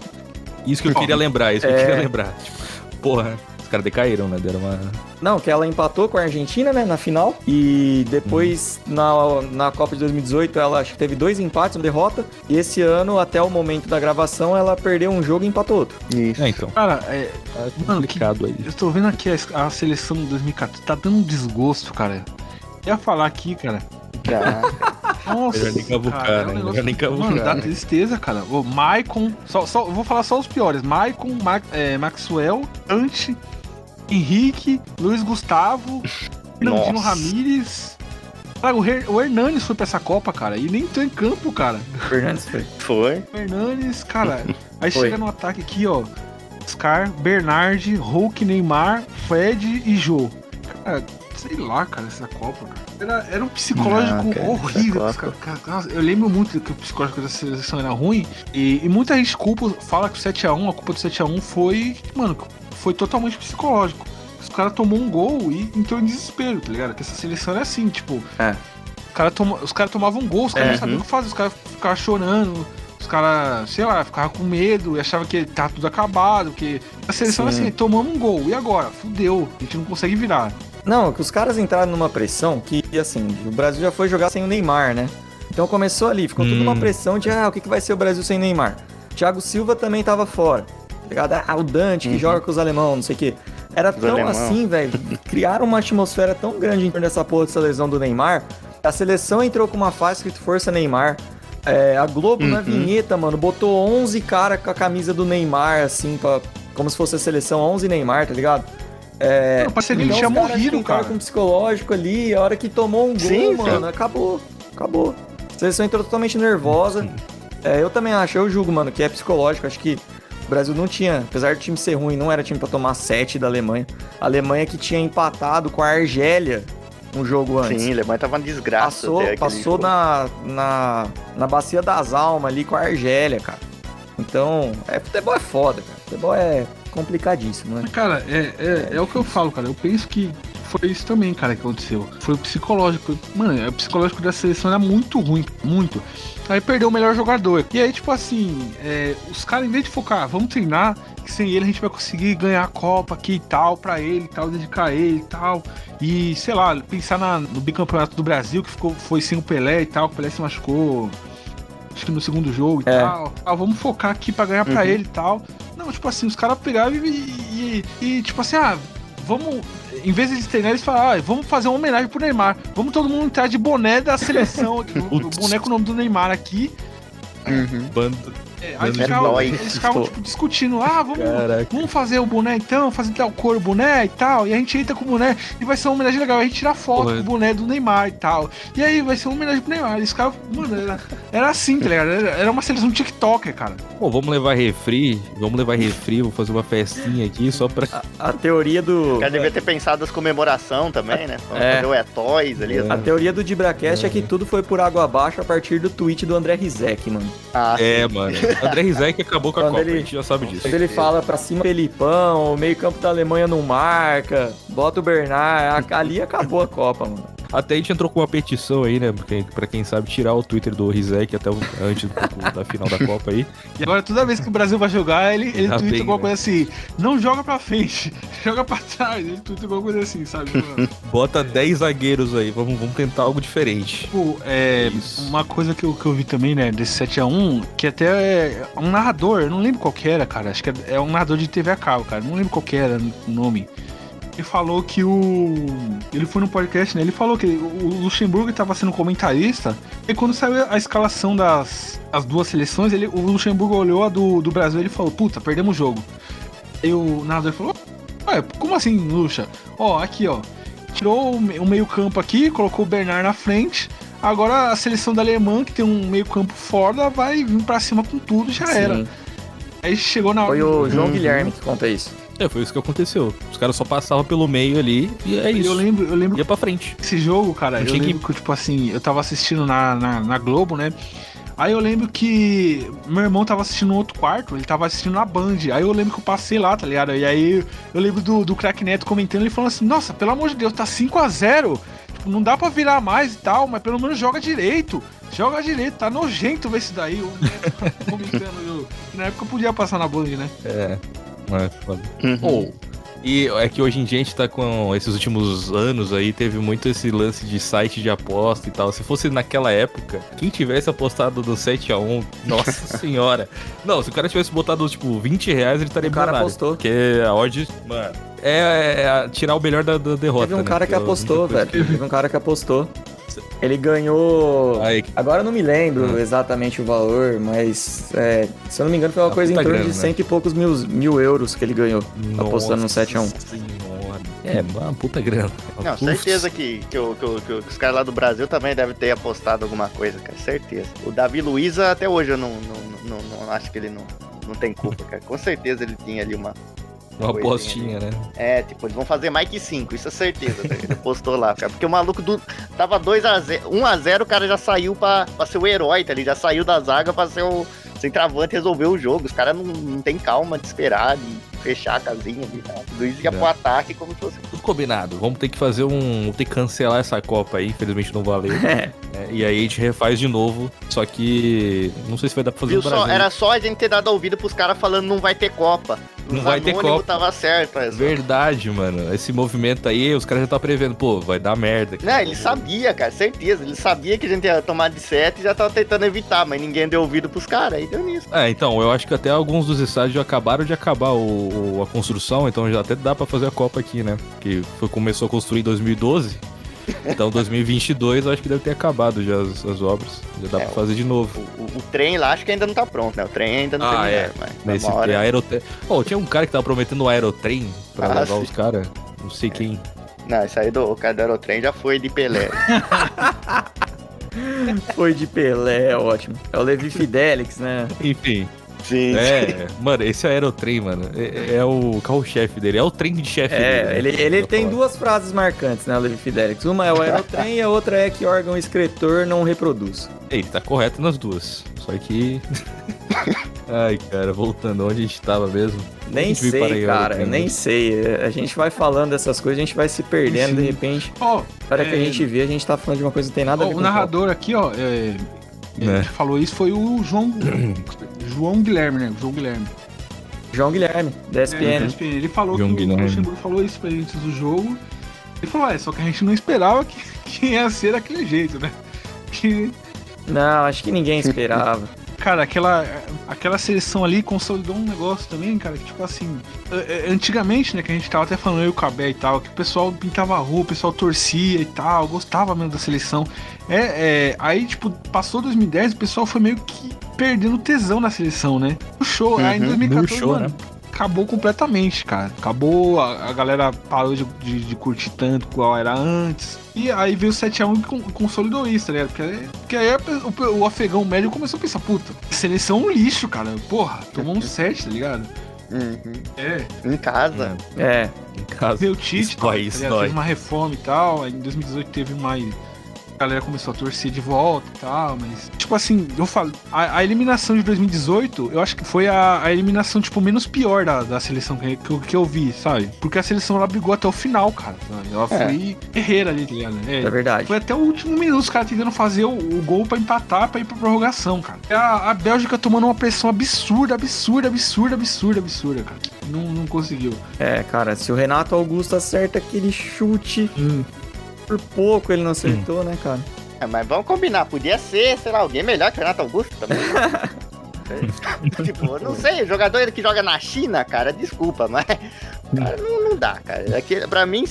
isso que eu queria lembrar, isso que eu É. queria lembrar. Tipo, porra, caras decaíram, né? Deram uma. Não, que ela empatou com a Argentina, né, na final. E depois, na, na Copa de 2018, ela acho que teve dois empates, uma derrota. E esse ano, até o momento da gravação, ela perdeu um jogo e empatou outro. Isso. É, então. Cara, é, Tá Mano, complicado aí. eu tô vendo aqui a, a seleção de 2014. Tá dando um desgosto, cara. Eu ia falar aqui, cara. Já. Nossa, Melhor nem cavucar, cara, é um né? negócio- nem cavucar. Mano, dá tristeza, cara. O Maicon, só, só, eu vou falar só os piores. Maicon, Ma- é, Maxwell, Ante, Henrique, Luiz Gustavo, Fernandinho. Ramírez. Cara, o, Her, o Hernanes foi pra essa Copa, cara, e nem entrou em campo, cara. Fernandes foi. Foi. O Hernanes, cara. Aí Foi. chega no ataque aqui, ó. Oscar, Bernard, Hulk, Neymar, Fred e Jô. Cara, sei lá, cara, essa Copa, cara. Era, era um psicológico Não, cara, horrível. Cara, cara, nossa, eu lembro muito que o psicológico da seleção era ruim. E, e muita gente culpa, fala que o 7x1, a culpa do 7x1 foi. Mano, foi totalmente psicológico. Os caras tomou um gol e entrou em desespero, tá ligado? Que essa seleção era assim, tipo. É. Os caras toma, os cara tomavam um gol, os caras É. não sabiam o que fazer, os caras ficavam chorando, os caras, sei lá, ficavam com medo e achavam que tá tudo acabado, que a seleção era Sim. assim, tomamos um gol, e agora? Fudeu, a gente não consegue virar. Não, que os caras entraram numa pressão que, assim, o Brasil já foi jogar sem o Neymar, né? Então começou ali, ficou tudo Hum. uma pressão de, ah, o que, que vai ser o Brasil sem Neymar? Thiago Silva também tava fora, ligado? Ah, o Dante que Uhum. joga com os alemão, não sei o quê. Era tão alemão. assim, velho, criaram uma atmosfera tão grande em torno dessa porra dessa lesão do Neymar, a seleção entrou com uma faixa escrito Força Neymar, é, a Globo na Uhum. vinheta, mano, botou 11 cara com a camisa do Neymar, assim, pra, como se fosse a seleção 11 Neymar, tá ligado? É, Não, parecia que ele então tinha os morrido, tentaram cara. com psicológico ali, a hora que tomou um gol, Sim, mano, acabou. Acabou. A seleção entrou totalmente nervosa. É, eu também acho, eu julgo, mano, que é psicológico. Acho que Brasil não tinha, apesar do time ser ruim, não era time pra tomar 7 da Alemanha. A Alemanha que tinha empatado com a Argélia um jogo antes. Sim, a Alemanha tava uma desgraça Passou, passou jogo. na, na, na bacia das almas ali com a Argélia, cara. Então, é, futebol é foda, cara. Futebol é complicadíssimo, né? Mas, cara, é, é, é o que eu falo, cara. Eu penso que foi isso também, cara, que aconteceu. Foi o psicológico. Mano, o psicológico da seleção era muito ruim, muito. Aí perdeu o melhor jogador. E aí, tipo assim, é, os caras, em vez de focar, vamos treinar, que sem ele a gente vai conseguir ganhar a Copa aqui e tal, pra ele e tal, dedicar ele e tal. E, sei lá, pensar na- no bicampeonato do Brasil, que ficou, foi sem o Pelé e tal, que o Pelé se machucou. Acho que no segundo jogo e É. tal. Ah, vamos focar aqui pra ganhar pra Uhum. ele e tal. Não, tipo assim, os caras pegaram e, e, e, tipo assim, ah, vamos. Em vez de eles treinarem, eles falaram, ah, vamos fazer uma homenagem pro Neymar. Vamos todo mundo entrar de boné da seleção, aqui, o, o Putz. boné com o nome do Neymar aqui. Uhum. Bando. É, aí É ficavam, nóis, eles ficavam tipo, discutindo, ah, vamos, Caraca. vamos fazer o boné então, fazer tal cor o boné e tal. E a gente entra com o boné e vai ser uma homenagem legal. A gente tira foto Porra. com o boné do Neymar e tal. E aí vai ser uma homenagem pro Neymar. E os caras, mano, era, era assim, tá ligado? Era, era uma seleção TikToker, cara. Pô, vamos levar refri, vamos levar refri, vou fazer uma festinha aqui só pra. A, a teoria do. Cara devia ter pensado as comemoração também, né? Vamos É. fazer o É Toys ali. A teoria do Dibracast é. que tudo foi por água abaixo a partir do tweet do André Rizek, mano. Ah, É, mano. André Rizek acabou com a Quando Copa, ele- a gente já sabe disso. Quando ele fala pra cima Felipão, o meio campo da Alemanha não marca, bota o Bernard, a- ali acabou a Copa, mano. Até a gente entrou com uma petição aí, né? Porque, pra quem sabe, tirar o Twitter do Rizek até o- antes pouco da final da Copa aí. E agora toda vez que o Brasil vai jogar, ele, ele twitta alguma né? coisa assim, não joga pra frente, joga pra trás. Ele twitta alguma coisa assim, sabe? Bota 10 zagueiros aí, vamos, vamos tentar algo diferente. Tipo, é, Isso. uma coisa que eu, que eu vi também, né, desse 7x1, que até é um narrador, eu não lembro qual que era, cara. Acho que é, é um narrador de TV a cabo, cara. Não lembro qual que era o nome. Ele falou que o. Ele foi no podcast, né? Ele falou que o Luxemburgo estava sendo comentarista. E quando saiu a escalação das as duas seleções, ele, o Luxemburgo olhou a do, do Brasil e ele falou: Puta, perdemos o jogo. Aí o narrador falou: Ué, como assim, Luxa? Ó, aqui, ó. Tirou o me- o meio-campo aqui, colocou o Bernard na frente. Agora a seleção da Alemanha, que tem um meio-campo foda, vai vir pra cima com tudo, já era. Sim. Aí chegou na hora. Foi o João Uhum. Guilherme que conta isso. É, foi isso que aconteceu. Os caras só passavam pelo meio ali e é isso. Eu lembro, eu lembro Ia pra frente. Esse jogo, cara, eu tinha lembro que, tipo assim, eu tava assistindo na, na, na Globo, né? Aí eu lembro que meu irmão tava assistindo no outro quarto, ele tava assistindo na Band. Aí eu lembro que eu passei lá, tá ligado? E aí eu lembro do, do Crack Neto comentando, ele falando assim, nossa, pelo amor de Deus, tá 5 a 0 Tipo, não dá pra virar mais e tal, mas pelo menos joga direito. Joga direito, tá nojento ver isso daí. O Neto comentando, eu- que na época eu podia passar na Band, né? É. É, foda. Uhum. Ou, e é que hoje em dia a gente tá com esses últimos anos aí, teve muito esse lance de site de aposta e tal. Se fosse naquela época, quem tivesse apostado do 7x1, nossa senhora. Não, se o cara tivesse botado, tipo, 20 reais, ele estaria O cara apostou. Porque a odd, mano, é, é tirar o melhor da, da derrota. Teve um né? cara que é apostou, velho. Teve um cara que apostou. Ele ganhou. Aí, Agora eu não me lembro Hum. exatamente o valor, mas é, se eu não me engano foi uma Uma coisa em torno grana, de né? cento e poucos mil, mil euros que ele ganhou. Apostando no Nossa 7x1. senhora. É, uma puta grana. Não, Uf. certeza que, que, o- que, o- que os caras lá do Brasil também devem ter apostado alguma coisa, cara. Certeza. O Davi Luiza, até hoje eu não, não, não, não acho que ele não, não tem culpa, cara. Com certeza ele tinha ali uma. Uma apostinha, né? É, tipo, eles vão fazer mais que 5, isso é certeza. tá? Ele postou lá, cara. Porque o maluco do, tava 2x0, 1x0, o cara já saiu pra, pra ser o herói, tá? Ele já saiu da zaga pra ser o centroavante resolver o jogo. Os caras não, não tem calma de esperar, de fechar a casinha ali, tá? O Luiz ia É. pro ataque como se fosse. Tudo combinado. Vamos ter que fazer um. Vamos ter que cancelar essa Copa aí, infelizmente não valeu. É, né? E aí a gente refaz de novo. Só que. Não sei se vai dar pra fazer Viu só? Era só a gente ter dado ouvido pros caras falando não vai ter Copa. Não Os vai ter Copa. tava certo, é só. Verdade, mano. Esse movimento aí, os caras já tá prevendo, pô, vai dar merda. Não, ele sabia, cara, certeza. Ele sabia que a gente ia tomar de 7 e já tava tentando evitar, mas ninguém deu ouvido pros caras, aí nisso. É, então, eu acho que até alguns dos estádios já acabaram de acabar o, o- a construção, então já até dá pra fazer a Copa aqui, né? Que foi, começou a construir em 2012. Então 2022 eu acho que deve ter acabado já as, as obras. Já dá É, pra fazer de novo. O, o- o trem lá acho que ainda não tá pronto, né? O trem ainda não Ah, terminaram, mas Nesse hora... aerotrem. Pô, tinha um cara que tava prometendo o aerotrem pra Ah, levar sim. os caras. Não sei quem. Não, isso aí do o cara do aerotrem já foi de Pelé. foi de Pelé, ótimo. É o Levi Fidelix, né? Enfim. Sim. É, mano, esse aerotrem, mano, é, é o carro-chefe dele, é o trem de chefe dele. É, né? ele, ele tem falo. duas frases marcantes, né, o Levi Fidelix. Uma é o aerotrem e a outra é que órgão excretor não reproduz. Ele tá correto nas duas. Só que. Ai, cara, voltando onde a gente tava mesmo. Nem para sei, aí, cara, aerotrem, nem né? sei. A gente vai falando dessas coisas, a gente vai se perdendo, de Sim. repente. Ó, Na hora que a É. gente vê, a gente tá falando de uma coisa que não tem nada a ver o com narrador aqui, ó, é, Né? ele falou isso foi o João João Guilherme, né? João Guilherme. João Guilherme, da É, SPN. da ESPN. Ele falou João que o Guilherme. Luxemburgo falou isso pra gente do jogo. Ele falou, é, só que a gente não esperava que, que ia ser daquele jeito, né? Que, Não, acho que ninguém esperava. Cara, aquela, aquela seleção ali consolidou um negócio também, cara, que tipo assim, antigamente, né, que a gente tava até falando eu e o Cabé e tal, que o pessoal pintava a rua, o pessoal torcia e tal, gostava mesmo da seleção. É, é, aí, tipo, passou 2010, o pessoal foi meio que perdendo tesão na seleção, né? O show, aí em Uhum, 2014, murchou, mano, né? Acabou completamente, cara. Acabou, a, a galera parou de, de- de curtir tanto qual era antes. E aí veio o 7x1 e con- consolidou isso, tá ligado? Porque, porque aí a o, o afegão médio começou a pensar, puta, seleção é um lixo, cara. Porra, tomou um 7, tá ligado? Uhum. É, Em casa. É, Em casa. veio o Tite, Isso tá isso teve uma reforma e tal. Aí em 2018 teve mais. A galera começou a torcer de volta e tal, mas. Tipo assim, eu falo. A, a eliminação de 2018, eu acho que foi a, a eliminação, tipo, menos pior da, da seleção que, que, eu, que eu vi, sabe? Porque a seleção ela brigou até o final, cara. sabe? Ela É. foi guerreira ali, tá ligado? É, é verdade. foi até o último minuto os caras tentando fazer o, o gol pra empatar, pra ir pra prorrogação, cara. E A, a Bélgica tomando uma pressão absurda, absurda, absurda, absurda, absurda, cara. Não, não conseguiu. É, cara, se o Renato Augusto acerta aquele chute, por pouco ele não acertou, né, cara? É, mas vamos combinar, podia ser, sei lá, alguém melhor que o Renato Augusto também. tipo, não sei, jogador que joga na China, cara, desculpa, mas Cara, não, não dá, cara. Aqui, pra mim,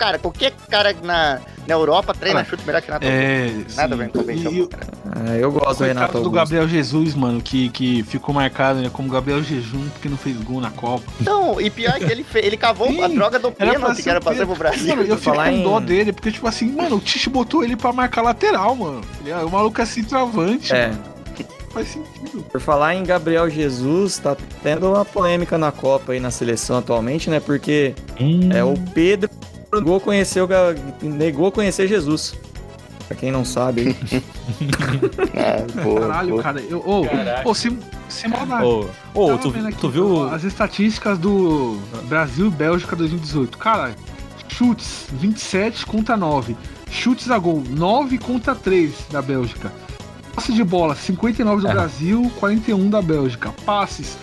cara, qualquer cara na, na Europa treina Cara, chute melhor que Renato É, Augusto. Nada a ver com o E- cara. Ah, eu gosto do Renato Coitado do Augusto. Gabriel Jesus, mano, que, que ficou marcado né, como Gabriel Jejum porque não fez gol na Copa. Não, e pior que ele, fe- ele cavou Sim, a droga do pênalti que era pra o ser pro Brasil. Mano, eu fico falar com dó dele, porque, tipo assim, mano, o Tite botou ele pra marcar lateral, mano. Ele é- O maluco é centroavante, É. mano. Faz sentido. Por falar em Gabriel Jesus, tá tendo uma polêmica na Copa aí na seleção atualmente, né? Porque Hum, é o Pedro negou conhecer, o negou conhecer Jesus. Pra quem não sabe, aí. Boa, Caralho, boa. cara. Eu, sem, sem maldade. Tu, vendo aqui, tu viu. As estatísticas do Brasil e Bélgica 2018. Cara, chutes 27 contra 9. Chutes a gol 9 contra 3 da Bélgica. Passe de bola 59 do É. Brasil, 41 da Bélgica. Passes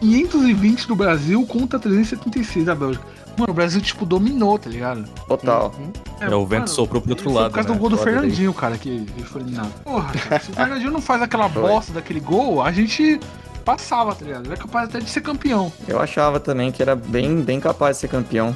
520 do Brasil contra 376 da Bélgica. Mano, o Brasil, tipo, dominou, tá ligado? Total. É, o vento soprou pro outro lado, Por causa né? do gol do daí. Fernandinho, cara, que ele foi eliminado. Porra, cara, se o Fernandinho não faz aquela bosta daquele gol, a gente passava, tá ligado? Ele é capaz até de ser campeão. Eu achava também que era bem, bem capaz de ser campeão.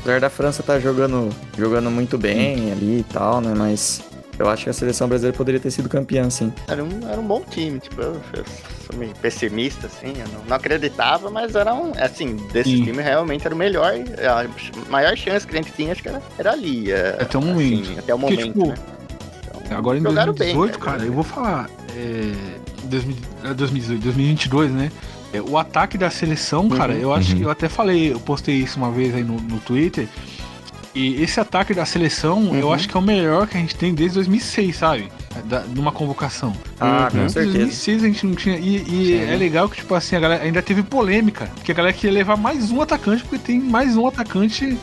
Apesar da França estar jogando, jogando muito bem ali e tal, né? Mas eu acho que a seleção brasileira poderia ter sido campeã, sim. Era um, era um bom time, tipo, eu, eu sou meio pessimista, assim, eu não, não acreditava, mas era um, assim, desse Sim. time realmente era o melhor, a maior chance que a gente tinha, acho que era, era ali. é, Até o momento. assim, até o Porque, momento, tipo, né? Então, Agora em jogaram bem, 2018, cara, eu vou falar. É, 2000 é, 2018, 2022, né? É, o ataque da seleção, cara, eu acho Uhum. que eu até falei, eu postei isso uma vez aí no, no Twitter. E esse ataque da seleção, eu Uhum. acho que é o melhor que a gente tem desde 2006, sabe? Da, numa convocação. Ah, Uhum. com Em certeza. 2006 a gente não tinha. E, e é legal que, tipo assim, a galera ainda teve polêmica. Porque a galera queria levar mais um atacante, porque tem mais um atacante.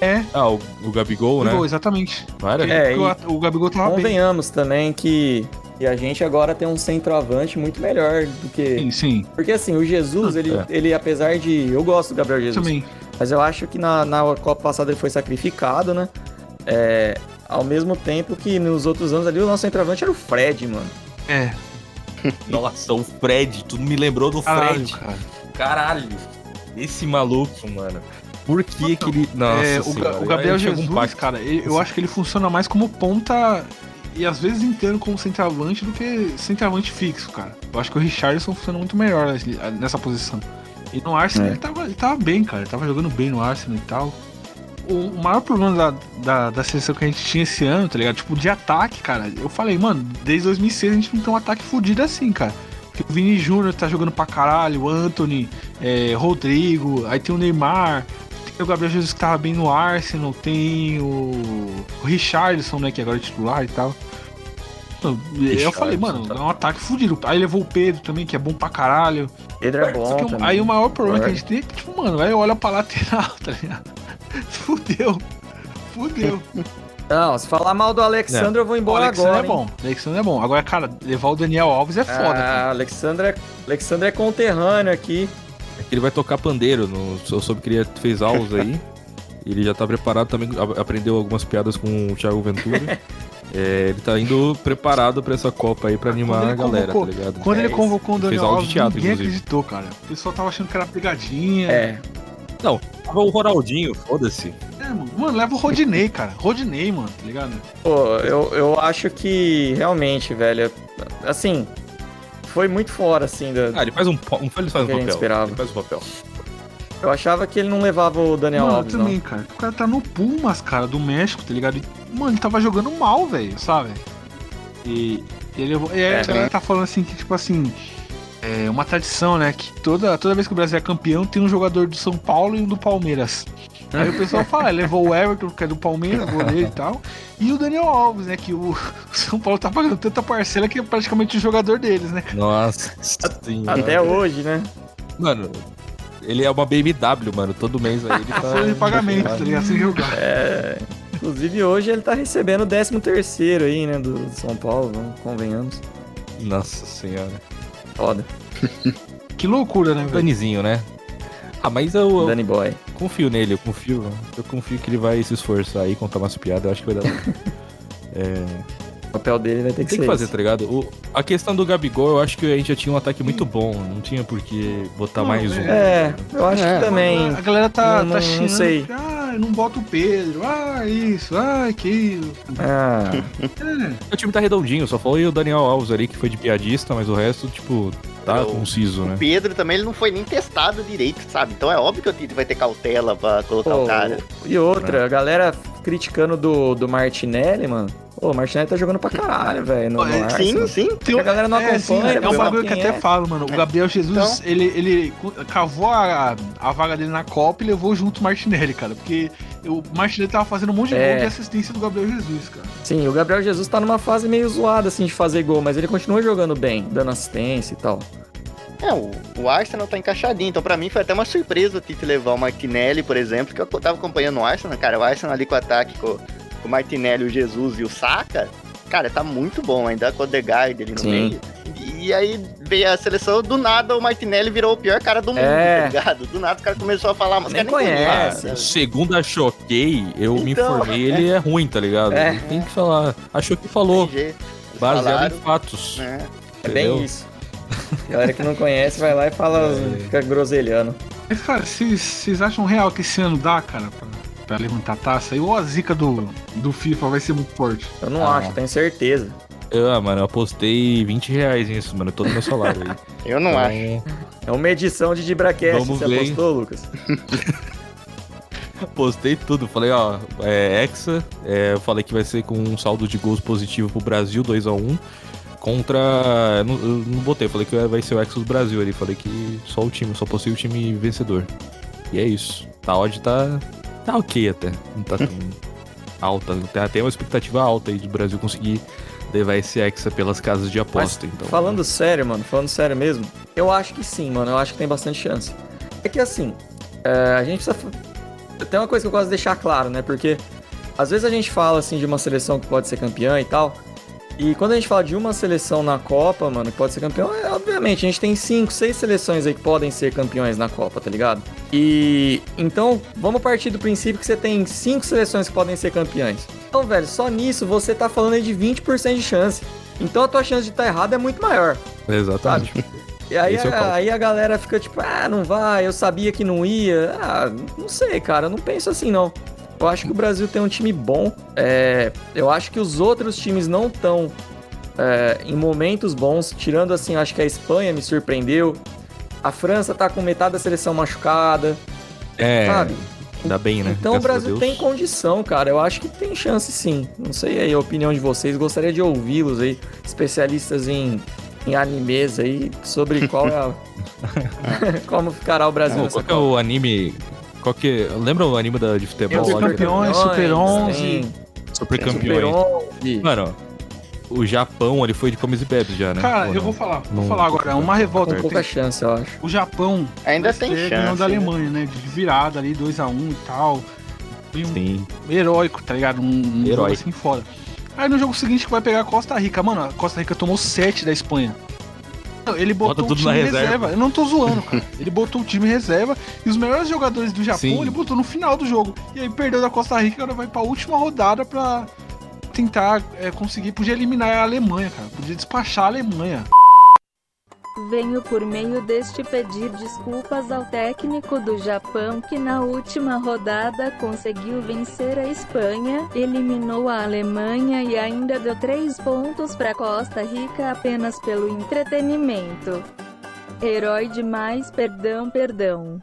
É, Ah, o, o Gabigol, né? gol, exatamente. Para. É, o o, Gabigol tava bem. Convenhamos também que, que a gente agora tem um centroavante muito melhor do que. Sim, sim. Porque assim, o Jesus, ele, É. ele apesar de. Eu gosto do Gabriel Jesus. Também. Mas eu acho que na, na Copa passada ele foi sacrificado, né? É, ao mesmo tempo que nos outros anos ali o nosso centroavante era o Fred, mano. É. Nossa, o Fred, tu me lembrou do Caralho, Fred. cara. Caralho. Esse maluco, mano. Por que que ele. Nossa, É, o, Ga- senhora, o Gabriel um Jesus, pacto. cara, ele- eu acho que ele funciona mais como ponta e às vezes inteiro como centroavante do que centroavante fixo, cara. Eu acho que o Richardson funciona muito melhor nessa posição. E no Arsenal É. ele, tava, ele tava bem, cara. Ele tava jogando bem no Arsenal e tal. O, maior problema da, da, da seleção que a gente tinha esse ano, tá ligado? Tipo, de ataque, cara. Eu falei, mano, desde 2006 a gente não tem um ataque fudido assim, cara. Porque o Vini Júnior tá jogando pra caralho, o Anthony, é, Rodrigo, aí tem o Neymar, tem o Gabriel Jesus que tava bem no Arsenal, tem o, o Richardson, né, que agora é titular e tal. Eu- Eu falei, mano, tá. é um ataque fudido. Aí levou o Pedro também, que é bom pra caralho. Pedro é bom. O- também. aí o maior problema que a gente tem é que, tipo, mano, aí olha pra lateral, tá ligado? Fudeu. Fudeu. Não, se falar mal do Alexandre, eu vou O embora Alexandre agora. é bom. O Alexandre é bom. Agora, cara, levar o Daniel Alves é foda. cara. Ah, Alexandre é, Alexandre é conterrâneo aqui. É que ele vai tocar pandeiro. No, eu soube que ele fez aulas aí. ele já tá preparado também. Aprendeu algumas piadas com o Thiago Ventura. É, ele tá indo preparado pra essa Copa aí pra animar a galera, convocou- tá ligado? Quando É ele convocou o Daniel de Alves, teatro, ninguém inclusive. acreditou, cara. O pessoal tava achando que era pegadinha. É. Não, tava o Ronaldinho, foda-se. É, mano. Mano, leva o Rodinei, cara. Rodinei, mano, tá ligado? Pô, eu, eu acho que realmente, velho, assim, foi muito fora, assim, da, Ah, ele faz um, um, ele faz um papel. esperava. Ele faz um papel. Eu achava que ele não levava o Daniel mano, Alves, eu também, cara. O cara tá no Pumas, cara, do México, tá ligado? E, mano, ele tava jogando mal, velho, sabe? E, e ele, e aí É, a galera tá falando assim que, tipo assim, é uma tradição, né? Que toda, toda vez que o Brasil é campeão, tem um jogador do São Paulo e um do Palmeiras. Aí o pessoal fala, "Ah, levou o Everton, que é do Palmeiras, goleiro e tal, e o Daniel Alves, né? Que o, o São Paulo tá pagando tanta parcela que é praticamente o jogador deles, né? Nossa não. senhora. Até hoje, né? Mano, ele é uma BMW, mano. Todo mês aí ele tá. Folha de pagamento, tá ligado? Sem jogar. É, inclusive hoje ele tá recebendo o 13 terceiro aí, né, do São Paulo, vamos- convenhamos. Nossa senhora. Foda. Que loucura, né, velho? Danizinho, né? Ah, mas eu, eu Danny Boy. confio nele, eu confio. Eu confio que ele vai se esforçar aí, contar umas piadas, eu acho que vai dar. é, O papel dele vai ter que Tem ser que fazer, esse. tá ligado? O- a questão do Gabigol, eu acho que a gente já tinha um ataque muito bom. Não tinha por que botar Não, mais um. É, eu acho É. que também. A galera tá, Não- não- tá não xingando. sei. que, Ah, não boto o Pedro. Ah, isso. Ah, aquilo. Ah, É. O time tá redondinho, só foi o Daniel Alves ali, que foi de piadista, mas o resto, tipo, tá conciso, né? Pedro também ele não foi nem testado direito, sabe? Então é óbvio que o Tite vai ter cautela pra colocar pô, o cara. e outra, a galera criticando do, do Martinelli, mano. Pô, o Martinelli tá jogando pra caralho, velho. no Sim. Sim, sim. Tem- A galera não é, sim, acompanha, é não um bagulho que quem até é. falo, mano. O Gabriel Jesus, Então- ele, ele cavou a, a vaga dele na Copa e levou junto o Martinelli, cara. Porque o Martinelli tava fazendo um monte de É. gol de assistência do Gabriel Jesus, cara. Sim, o Gabriel Jesus tá numa fase meio zoada, assim, de fazer gol, mas ele continua jogando bem, dando assistência e tal. É, o, o Arsenal tá encaixadinho, então pra mim foi até uma surpresa o Tite levar o Martinelli, por exemplo, que eu tava acompanhando o Arsenal, cara, o Arsenal ali com o ataque com o Martinelli, o Jesus e o Saka, cara, tá muito bom, ainda com o Odegaard ali no Sim. meio. E, aí veio a seleção, do nada o Martinelli virou o pior cara do mundo, É. tá ligado? Do nada o cara começou a falar, mas Nem o cara nem conhece. conhece. Segundo a Choquei, eu me Então, informei, ele é ruim, tá ligado? É. Tem que falar. A Choquei falou, baseado Falaram, em fatos. né? É bem isso. A galera que não conhece vai lá e fala, É. fica groselhando. Mas, cara, vocês vocês acham real que esse ano dá, cara, pra, pra levantar a taça? E ou a zica do, do FIFA vai ser muito forte? Eu não Ah. acho, tenho certeza. Ah, mano, eu apostei 20 reais nisso, mano, todo meu salário aí. Eu não acho. Então, É uma edição de Dibracast, Vamos você ver, hein? apostou, Lucas? Postei tudo, falei, ó, é Hexa, é, eu falei que vai ser com um saldo de gols positivo pro Brasil, 2x1, contra. Eu não, eu não botei, falei que vai ser o Hexa do Brasil ali, falei que só o time, só postei o time vencedor. E é isso. A odd tá. Tá ok até. Não tá tão alta. Tem até uma expectativa alta aí do Brasil conseguir levar esse Hexa pelas casas de aposta. então, Falando sério, mano, falando sério mesmo, eu acho que sim, mano, eu acho que tem bastante chance. É que assim, é, a gente precisa. Tem uma coisa que eu gosto de deixar claro, né? Porque às vezes a gente fala assim de uma seleção que pode ser campeã e tal. E quando a gente fala de uma seleção na Copa, mano, que pode ser campeão, é, obviamente, a gente tem cinco, seis seleções aí que podem ser campeões na Copa, tá ligado? E então, vamos partir do princípio que você tem cinco seleções que podem ser campeões. Então, velho, só nisso você tá falando aí de 20% de chance. Então a tua chance de estar errado é muito maior. Exatamente. E aí, é a, aí a galera fica tipo, ah, não vai, eu sabia que não ia. Ah, não sei, cara, eu não penso assim não. Eu acho que o Brasil tem um time bom. é, eu acho que os outros times não estão em momentos bons. Tirando assim, acho que a Espanha me surpreendeu. A França tá com metade da seleção machucada, É, sabe? ainda bem, né? Então o Graças a Brasil tem condição, cara. Eu acho que tem chance sim. Não sei aí a opinião de vocês. Gostaria de ouvi-los aí, especialistas em, em animes aí, sobre qual é a. como ficará o Brasil Pô, nessa qual que é o anime. Qual que. Lembra o anime da, de futebol Super campeões, Super 11. tem Super campeões. 11. Mano, o Japão ele foi de comes e bebes já, né? Cara, Ou eu não? vou falar, vou Não, falar agora. não, Uma revolta que pouca tem. chance, eu acho. O Japão Ainda vai tem ser chance. ganhando da né? Alemanha, né? De virada ali, 2x1 e tal. Foi um Sim. heróico, tá ligado? Um, um jogo Herói. assim foda. Aí no jogo seguinte que vai pegar a Costa Rica. Mano, a Costa Rica tomou 7 da Espanha. Ele botou Bota o time reserva. reserva. Eu não tô zoando, cara. Ele botou o time reserva e os melhores jogadores do Japão Sim. ele botou no final do jogo. E aí perdeu da Costa Rica agora vai pra última rodada pra tentar é, conseguir. Podia eliminar a Alemanha, cara. Podia despachar a Alemanha. Venho por meio deste pedir desculpas ao técnico do Japão que na última rodada conseguiu vencer a Espanha, eliminou a Alemanha e ainda deu 3 pontos para Costa Rica apenas pelo entretenimento. Herói demais, perdão, perdão.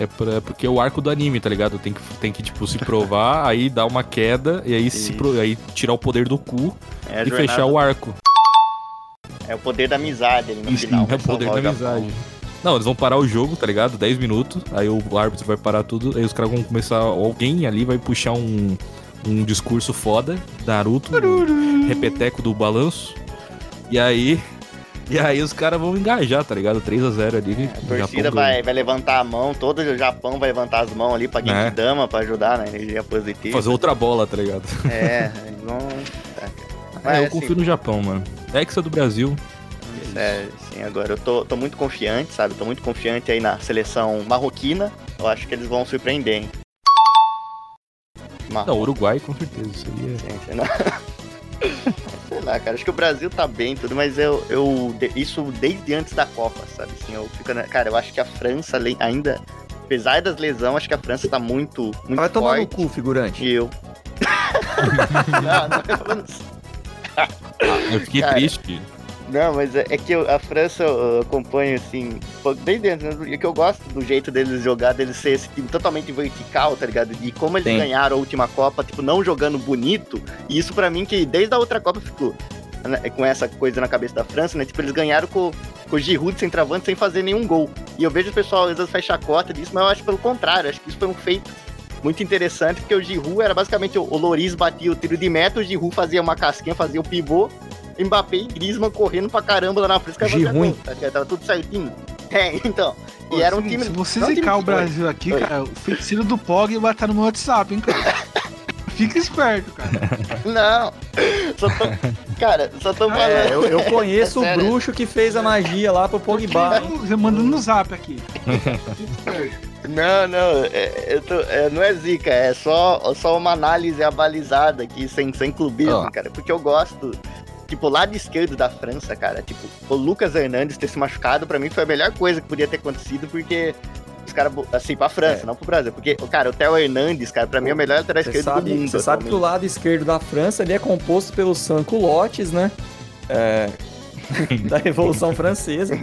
É, pra- é porque é o arco do anime, tá ligado? Tem que, tem que tipo, se provar, aí dar uma queda, e aí, se pro- aí tirar o poder do cu É e jornada- fechar o arco. É o poder da amizade ali no final. é o poder salvar da amizade. Não, eles vão parar o jogo, tá ligado? 10 minutos, aí o árbitro vai parar tudo, aí os caras vão começar. Alguém ali vai puxar um, um discurso foda, Naruto, um repeteco do balanço. E aí. E aí os caras vão engajar, tá ligado? 3x0 ali. A o torcida Japão vai, vai levantar a mão, todo o Japão vai levantar as mãos ali pra É. Genkidama pra ajudar na energia positiva. Fazer outra bola, tá ligado? É, eles vão. Tá. É, eu confio no Japão, mano. Hexa do Brasil. É, sim, agora eu tô, tô muito confiante, sabe? Tô muito confiante aí na seleção marroquina. Eu acho que eles vão surpreender, hein? Não, Marrocos, Uruguai, com certeza. Isso aí é... sim, sim, não. Sei lá, cara, acho que o Brasil tá bem tudo, mas eu, eu isso desde antes da Copa, sabe? Assim, eu fico, na- cara, eu acho que a França ainda, apesar das lesões, acho que a França tá muito, muito Vai tomar no forte. cu, figurante. E eu. não, não tô falando isso. Eu fiquei Cara, triste. Não, mas é, é que eu- a França eu acompanho assim, antes, né? E que eu gosto do jeito deles jogar, deles ser esse time totalmente vertical, tá ligado? De como eles Sim. ganharam a última Copa, tipo, não jogando bonito. E isso pra mim que desde a outra Copa ficou né, com essa coisa na cabeça da França, né? Tipo, eles ganharam com, com o Giroud sem travante, sem fazer nenhum gol. E eu vejo o pessoal às vezes faz chacota disso, mas eu acho pelo contrário, acho que isso foi um feito muito interessante, porque o Giroud era basicamente o, o Loris batia o tiro de meta, o Giroud fazia uma casquinha, fazia o pivô, Mbappé e Griezmann correndo pra caramba lá na frente, Giroud. gol, tá tava tudo certinho. É, então. Pô, E era um se- time. Se você um zicar o Brasil aqui, Oi. cara, o feiticeiro do Pog vai estar no meu WhatsApp, hein, cara. Fica esperto, cara. Não. Só tô, cara, só tô falando. É, eu, eu conheço É o bruxo que fez a magia lá pro Pogba? Você manda no zap aqui. Não, não, é, eu tô- é, não é zica, é só, só uma análise abalizada aqui, sem, sem clubismo, Ó. cara. Porque eu gosto. Tipo, o lado esquerdo da França, cara, tipo, o Lucas Hernandes ter se machucado, pra mim foi a melhor coisa que podia ter acontecido, porque os caras, assim, pra França, É. não pro Brasil. Porque, cara, o Theo Hernandes, cara, pra mim é o melhor lateral esquerdo do sabe, mundo. você sabe que o lado esquerdo da França ele é composto pelos sanculotes, né? É, da Revolução Francesa.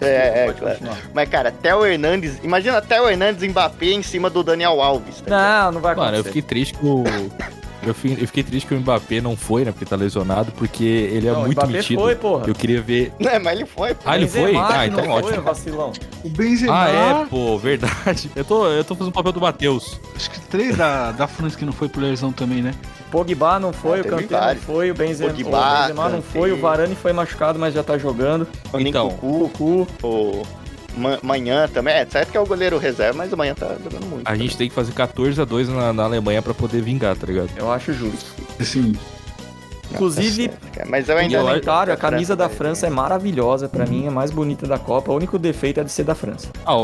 É, é, Pode claro. continuar. Mas, cara, Theo Hernandes, imagina Theo Hernandes e Mbappé em cima do Daniel Alves. tá? Não, não vai Mano, eu acontecer. fiquei triste que o. Eu fiquei, eu fiquei triste que o Mbappé não foi, né? Porque tá lesionado, porque ele é Não, o muito Mbappé metido. foi, porra. Eu queria ver. É, mas ele foi, pô. Ah, ele foi? Ah, então não foi, ótimo. vacilão. O Benzema, Ah, é, pô, verdade. Eu tô, eu tô fazendo o papel do Matheus. acho que três da, da França que não foi por lesão também, né? Pogba não foi, Ah, o Kanté não foi, o Benzema, Pogba, o Benzema não foi, o Varane foi machucado, mas já tá jogando. O Então, Cucu, o Ma- Manhã também. É, certo que é o goleiro reserva, mas o Manhã tá jogando muito. A gente tem que fazer 14 a 2 na, na Alemanha pra poder vingar, tá ligado? eu acho justo. Assim, Inclusive, Mas eu ainda. comentário, a camisa da França é maravilhosa, pra mim é a mais bonita da Copa. O único defeito é de ser da França. Ah,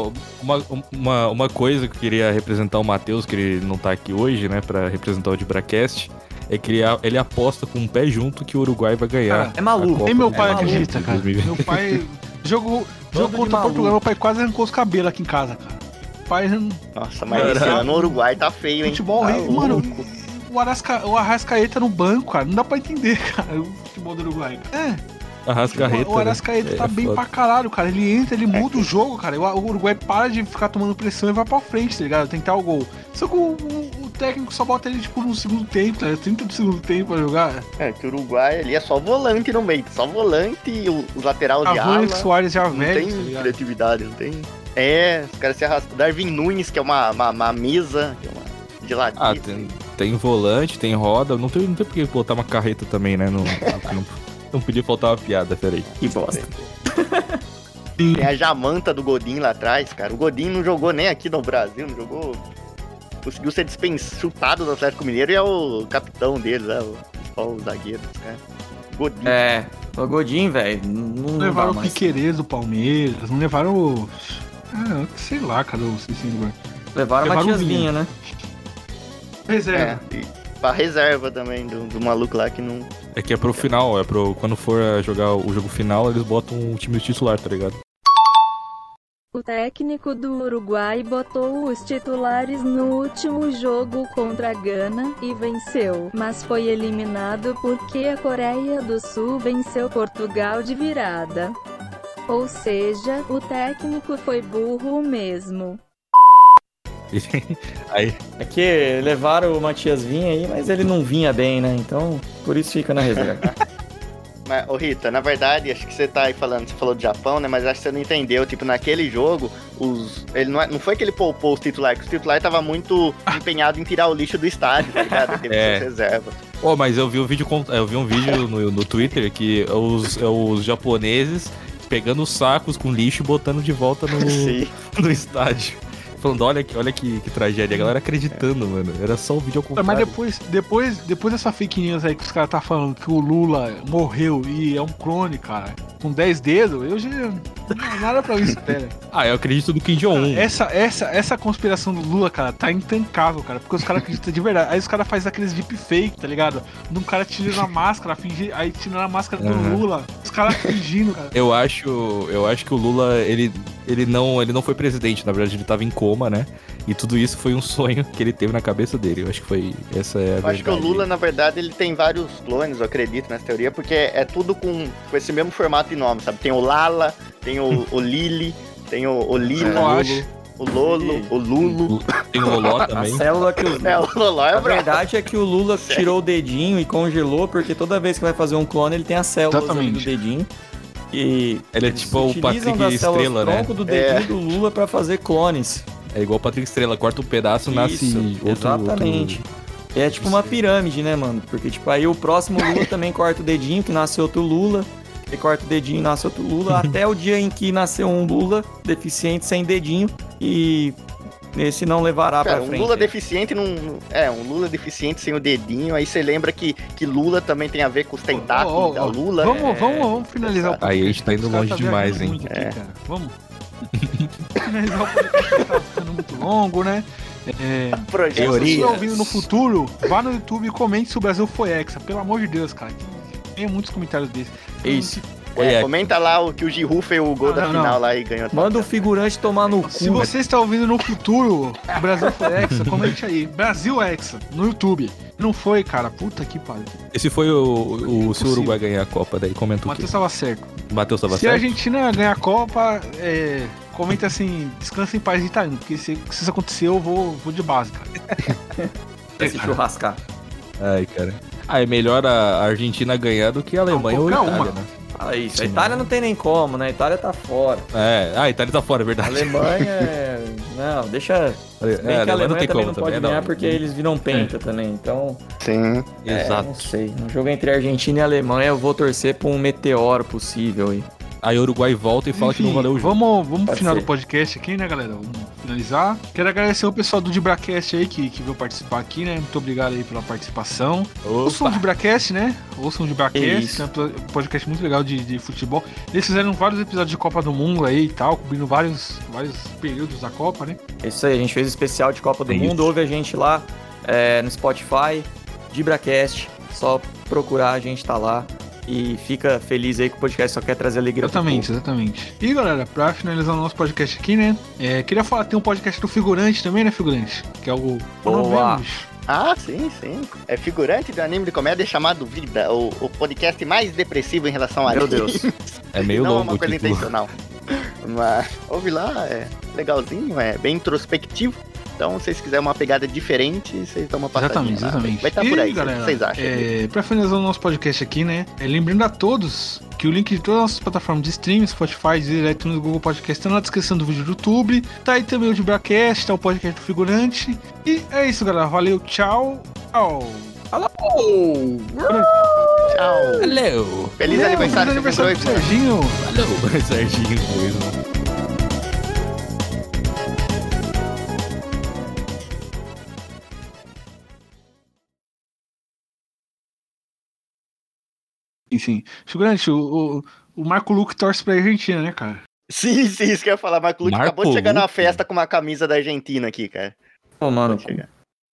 uma, uma, uma coisa que eu queria representar o Matheus, que ele não tá aqui hoje, né, pra representar o de Bracast, é que ele, ele aposta com o pé junto que o Uruguai vai ganhar. Cara, É maluco. nem meu pai Mundo acredita, de cara. 2020. Meu pai jogou, jogou de contra. Portugal, meu pai quase arrancou os cabelos aqui em casa, cara. O pai Nossa, mas esse Caralho. ano o Uruguai tá feio, hein? futebol tá. Mano, o, Arasca, o Arrascaeta no banco, cara. Não dá pra entender, cara, o futebol do Uruguai. É, Arrascaeta. o Arascaeta né? tá É bem foda. pra caralho, cara. Ele entra, ele muda o jogo, cara. O, o Uruguai para de ficar tomando pressão e vai pra frente, tá ligado? Tentar o gol. Só que o, o- o técnico só bota ele, tipo, no segundo tempo, tá ligado? 30 do segundo tempo pra jogar. É, que o Uruguai ali é só volante no meio. Só volante e o, os lateral de ala. Soares já Não velho, tem tá criatividade, não tem. É, os caras se arrastam. Darwin Nunes, que é uma, uma, uma mesa, que é uma geladeira. Ah, tem, tem volante, tem roda. Não tem, não tem por que botar uma carreta também, né? No, no campo. Não podia faltar uma piada, peraí. Que bosta. Tem a Jamanta do Godin lá atrás, cara. O Godin não jogou nem aqui no Brasil, não jogou. Conseguiu ser dispensado chutado do Atlético Mineiro e é o capitão deles, é o principal zagueiro. Né? Godin. É, o Godin, velho, não, não levaram o mais. Piquerez do Palmeiras, não levaram o. Ah, sei lá, cadê o Cicinho? Levaram o levaram o Matias Vinha. Né? É, Reserva. e pra reserva também do, do maluco lá que não. É que é pro final, é pro. Quando for eh, jogar o jogo final, eles botam o time titular, tá ligado? O técnico do Uruguai botou os titulares no último jogo contra a Gana e venceu, mas foi eliminado porque a Coreia do Sul venceu Portugal de virada. Ou seja, o técnico foi burro mesmo. Aí, É que levaram o Matias Vinha aí, mas ele não vinha bem, né? Então, por isso fica na reserva. Mas, ô Rita, na verdade, acho que você tá aí falando, você falou do Japão, né? Mas acho que você não entendeu. Tipo, naquele jogo, os. Ele não, é- não foi que ele poupou os titulares, que os titulares tava muito empenhado em tirar o lixo do estádio, tá ligado? Teve É. suas reservas. Ô, mas eu vi um vídeo, eu vi um vídeo no, no Twitter que os, é os japoneses pegando os sacos com lixo e botando de volta no, no estádio. Falando, olha, que- olha que, que tragédia. A galera acreditando, mano. Era só o vídeo ao Mas contrário. depois, depois, depois dessa fake news aí que os caras tá falando que o Lula morreu e é um clone, cara, com 10 dedos, eu já. Não, nada pra isso, pera. Ah, eu acredito no Kim Jong-un. Essa, essa, essa conspiração do Lula, cara, tá intancável, cara. Porque os caras acreditam de verdade. Aí os caras fazem aqueles deep fake, tá ligado? De um cara tirando a máscara, fingir, aí tirando a máscara do Uhum. Lula. Os caras fingindo, cara. Eu acho, eu acho que o Lula, ele, ele, não, ele não foi presidente, na verdade ele tava em coma, né? E tudo isso foi um sonho que ele teve na cabeça dele. Eu acho que foi essa é a Eu verdade. acho que o Lula, na verdade, ele tem vários clones, eu acredito nessa teoria, porque é tudo com, com esse mesmo formato de nome, sabe? Tem o Lala, tem o, o Lili, tem o, o Eu acho. o Lolo, o Lulo. Tem o Loló A também. célula que os É, o Loló é A verdade é que o Lula tirou o dedinho e congelou, porque toda vez que vai fazer um clone, ele tem as células ali do dedinho. E Ele é tipo o Patrick Estrela, né? tronco do dedinho do Lula pra fazer clones. É igual o Patrick Estrela, corta um pedaço, nasce Isso, outro. exatamente. outro- É tipo uma pirâmide, né, mano? Porque, tipo, aí o próximo Lula também corta o dedinho, que nasce outro Lula. Ele corta o dedinho e nasce outro Lula. até o dia em que nasceu um Lula deficiente sem dedinho. E esse não levará Cara, pra um frente. Lula deficiente não. É, um Lula deficiente sem o dedinho. Aí você lembra que, que Lula também tem a ver com os tentáculos Ó, ó, da ó, Lula. Vamos, É, vamos, vamos finalizar o Aí a gente tá indo longe tá demais, hein? aqui, É. cara. Vamos. Finalizar o podcast que tá ficando muito longo, né? É, projeto. se você estiver ouvindo no futuro, vá no YouTube e comente se o Brasil foi hexa. Pelo amor de Deus, cara. Tem muitos comentários desses. Isso. É, É, comenta lá o que o Giru fez o gol Não, da não, final não. lá e ganhou. Manda o figurante tomar no Se cu. você está ouvindo no futuro, o Brasil foi hexa, comente aí. Brasil hexa, no YouTube. Não foi, cara. Puta que pariu. Esse foi o, o se o. Uruguai ganhar a Copa, daí comenta O o? Matheus estava certo. Matheus tava Se a certo? Argentina ganhar a Copa, é, comenta assim, descansa em paz italiano, porque se, se isso acontecer eu vou, vou de base, cara. Se churrascar. Ai, cara. Ah, é melhor a Argentina ganhar do que a Alemanha ou a Itália, uma. né? Fala isso. Sim. A Itália não tem nem como, né? A Itália tá fora. É, ah, a Itália tá fora, é A verdade. Alemanha é. Não, deixa. É, Bem que a Alemanha também não pode é, ganhar porque eles viram penta também. Então, Sim. é, Exato. não sei. No jogo entre Argentina e Alemanha, eu vou torcer pra um meteoro possível aí. Aí o Uruguai volta e fala que não Enfim, valeu o jogo. Vamos, vamos pro Pode final ser. do podcast aqui, né, galera? Vamos finalizar. Quero agradecer o pessoal do Dibracast aí que, que veio participar aqui, né? Muito obrigado aí pela participação. Ouçam o Dibracast, né? Ouçam o Dibracast, Isso. é um podcast muito legal de, de futebol. Eles fizeram vários episódios de Copa do Mundo aí e tal, cobrindo vários, vários períodos da Copa, né? É Isso aí, a gente fez o especial de Copa do É Mundo. isso. Ouve a gente lá é, no Spotify, Dibracast. Só procurar, a gente tá lá. E fica feliz aí que o podcast só quer trazer alegria Exatamente, exatamente. E galera, pra finalizar o nosso podcast aqui, né? é, queria falar, tem um podcast do Figurante também, né, Figurante? Que é o. Boa. Ah, sim, sim. É figurante de um anime de comédia chamado Vida, o, o podcast mais depressivo em relação a Meu. Deus. É meio Não é longo uma o coisa título. intencional. Mas ouve lá, é legalzinho, é bem introspectivo. Então, se vocês quiserem uma pegada diferente, vocês dão uma passadinha Exatamente, lá. exatamente. Vai estar E, por aí, o galera, que vocês acham? É, pra finalizar o nosso podcast aqui, né? é, lembrando a todos que o link de todas as nossas plataformas de streaming, Spotify, Deezer, iTunes, Google Podcast, tá na descrição do vídeo do YouTube. Tá aí também o de Bracast, tá o podcast do Figurante. E é isso, galera. Valeu, tchau. Tchau. Tchau. Valeu! Feliz Valeu, aniversário, feliz aniversário pro Serginho. Serginho. Valeu! Serginho mesmo. Enfim, Figurante, o, o, o Marco Luque torce pra Argentina, né, cara? Sim, sim, isso que eu ia falar. Marco Luque Marco acabou de chegar na Luque? festa com uma camisa da Argentina aqui, cara. Ô, mano.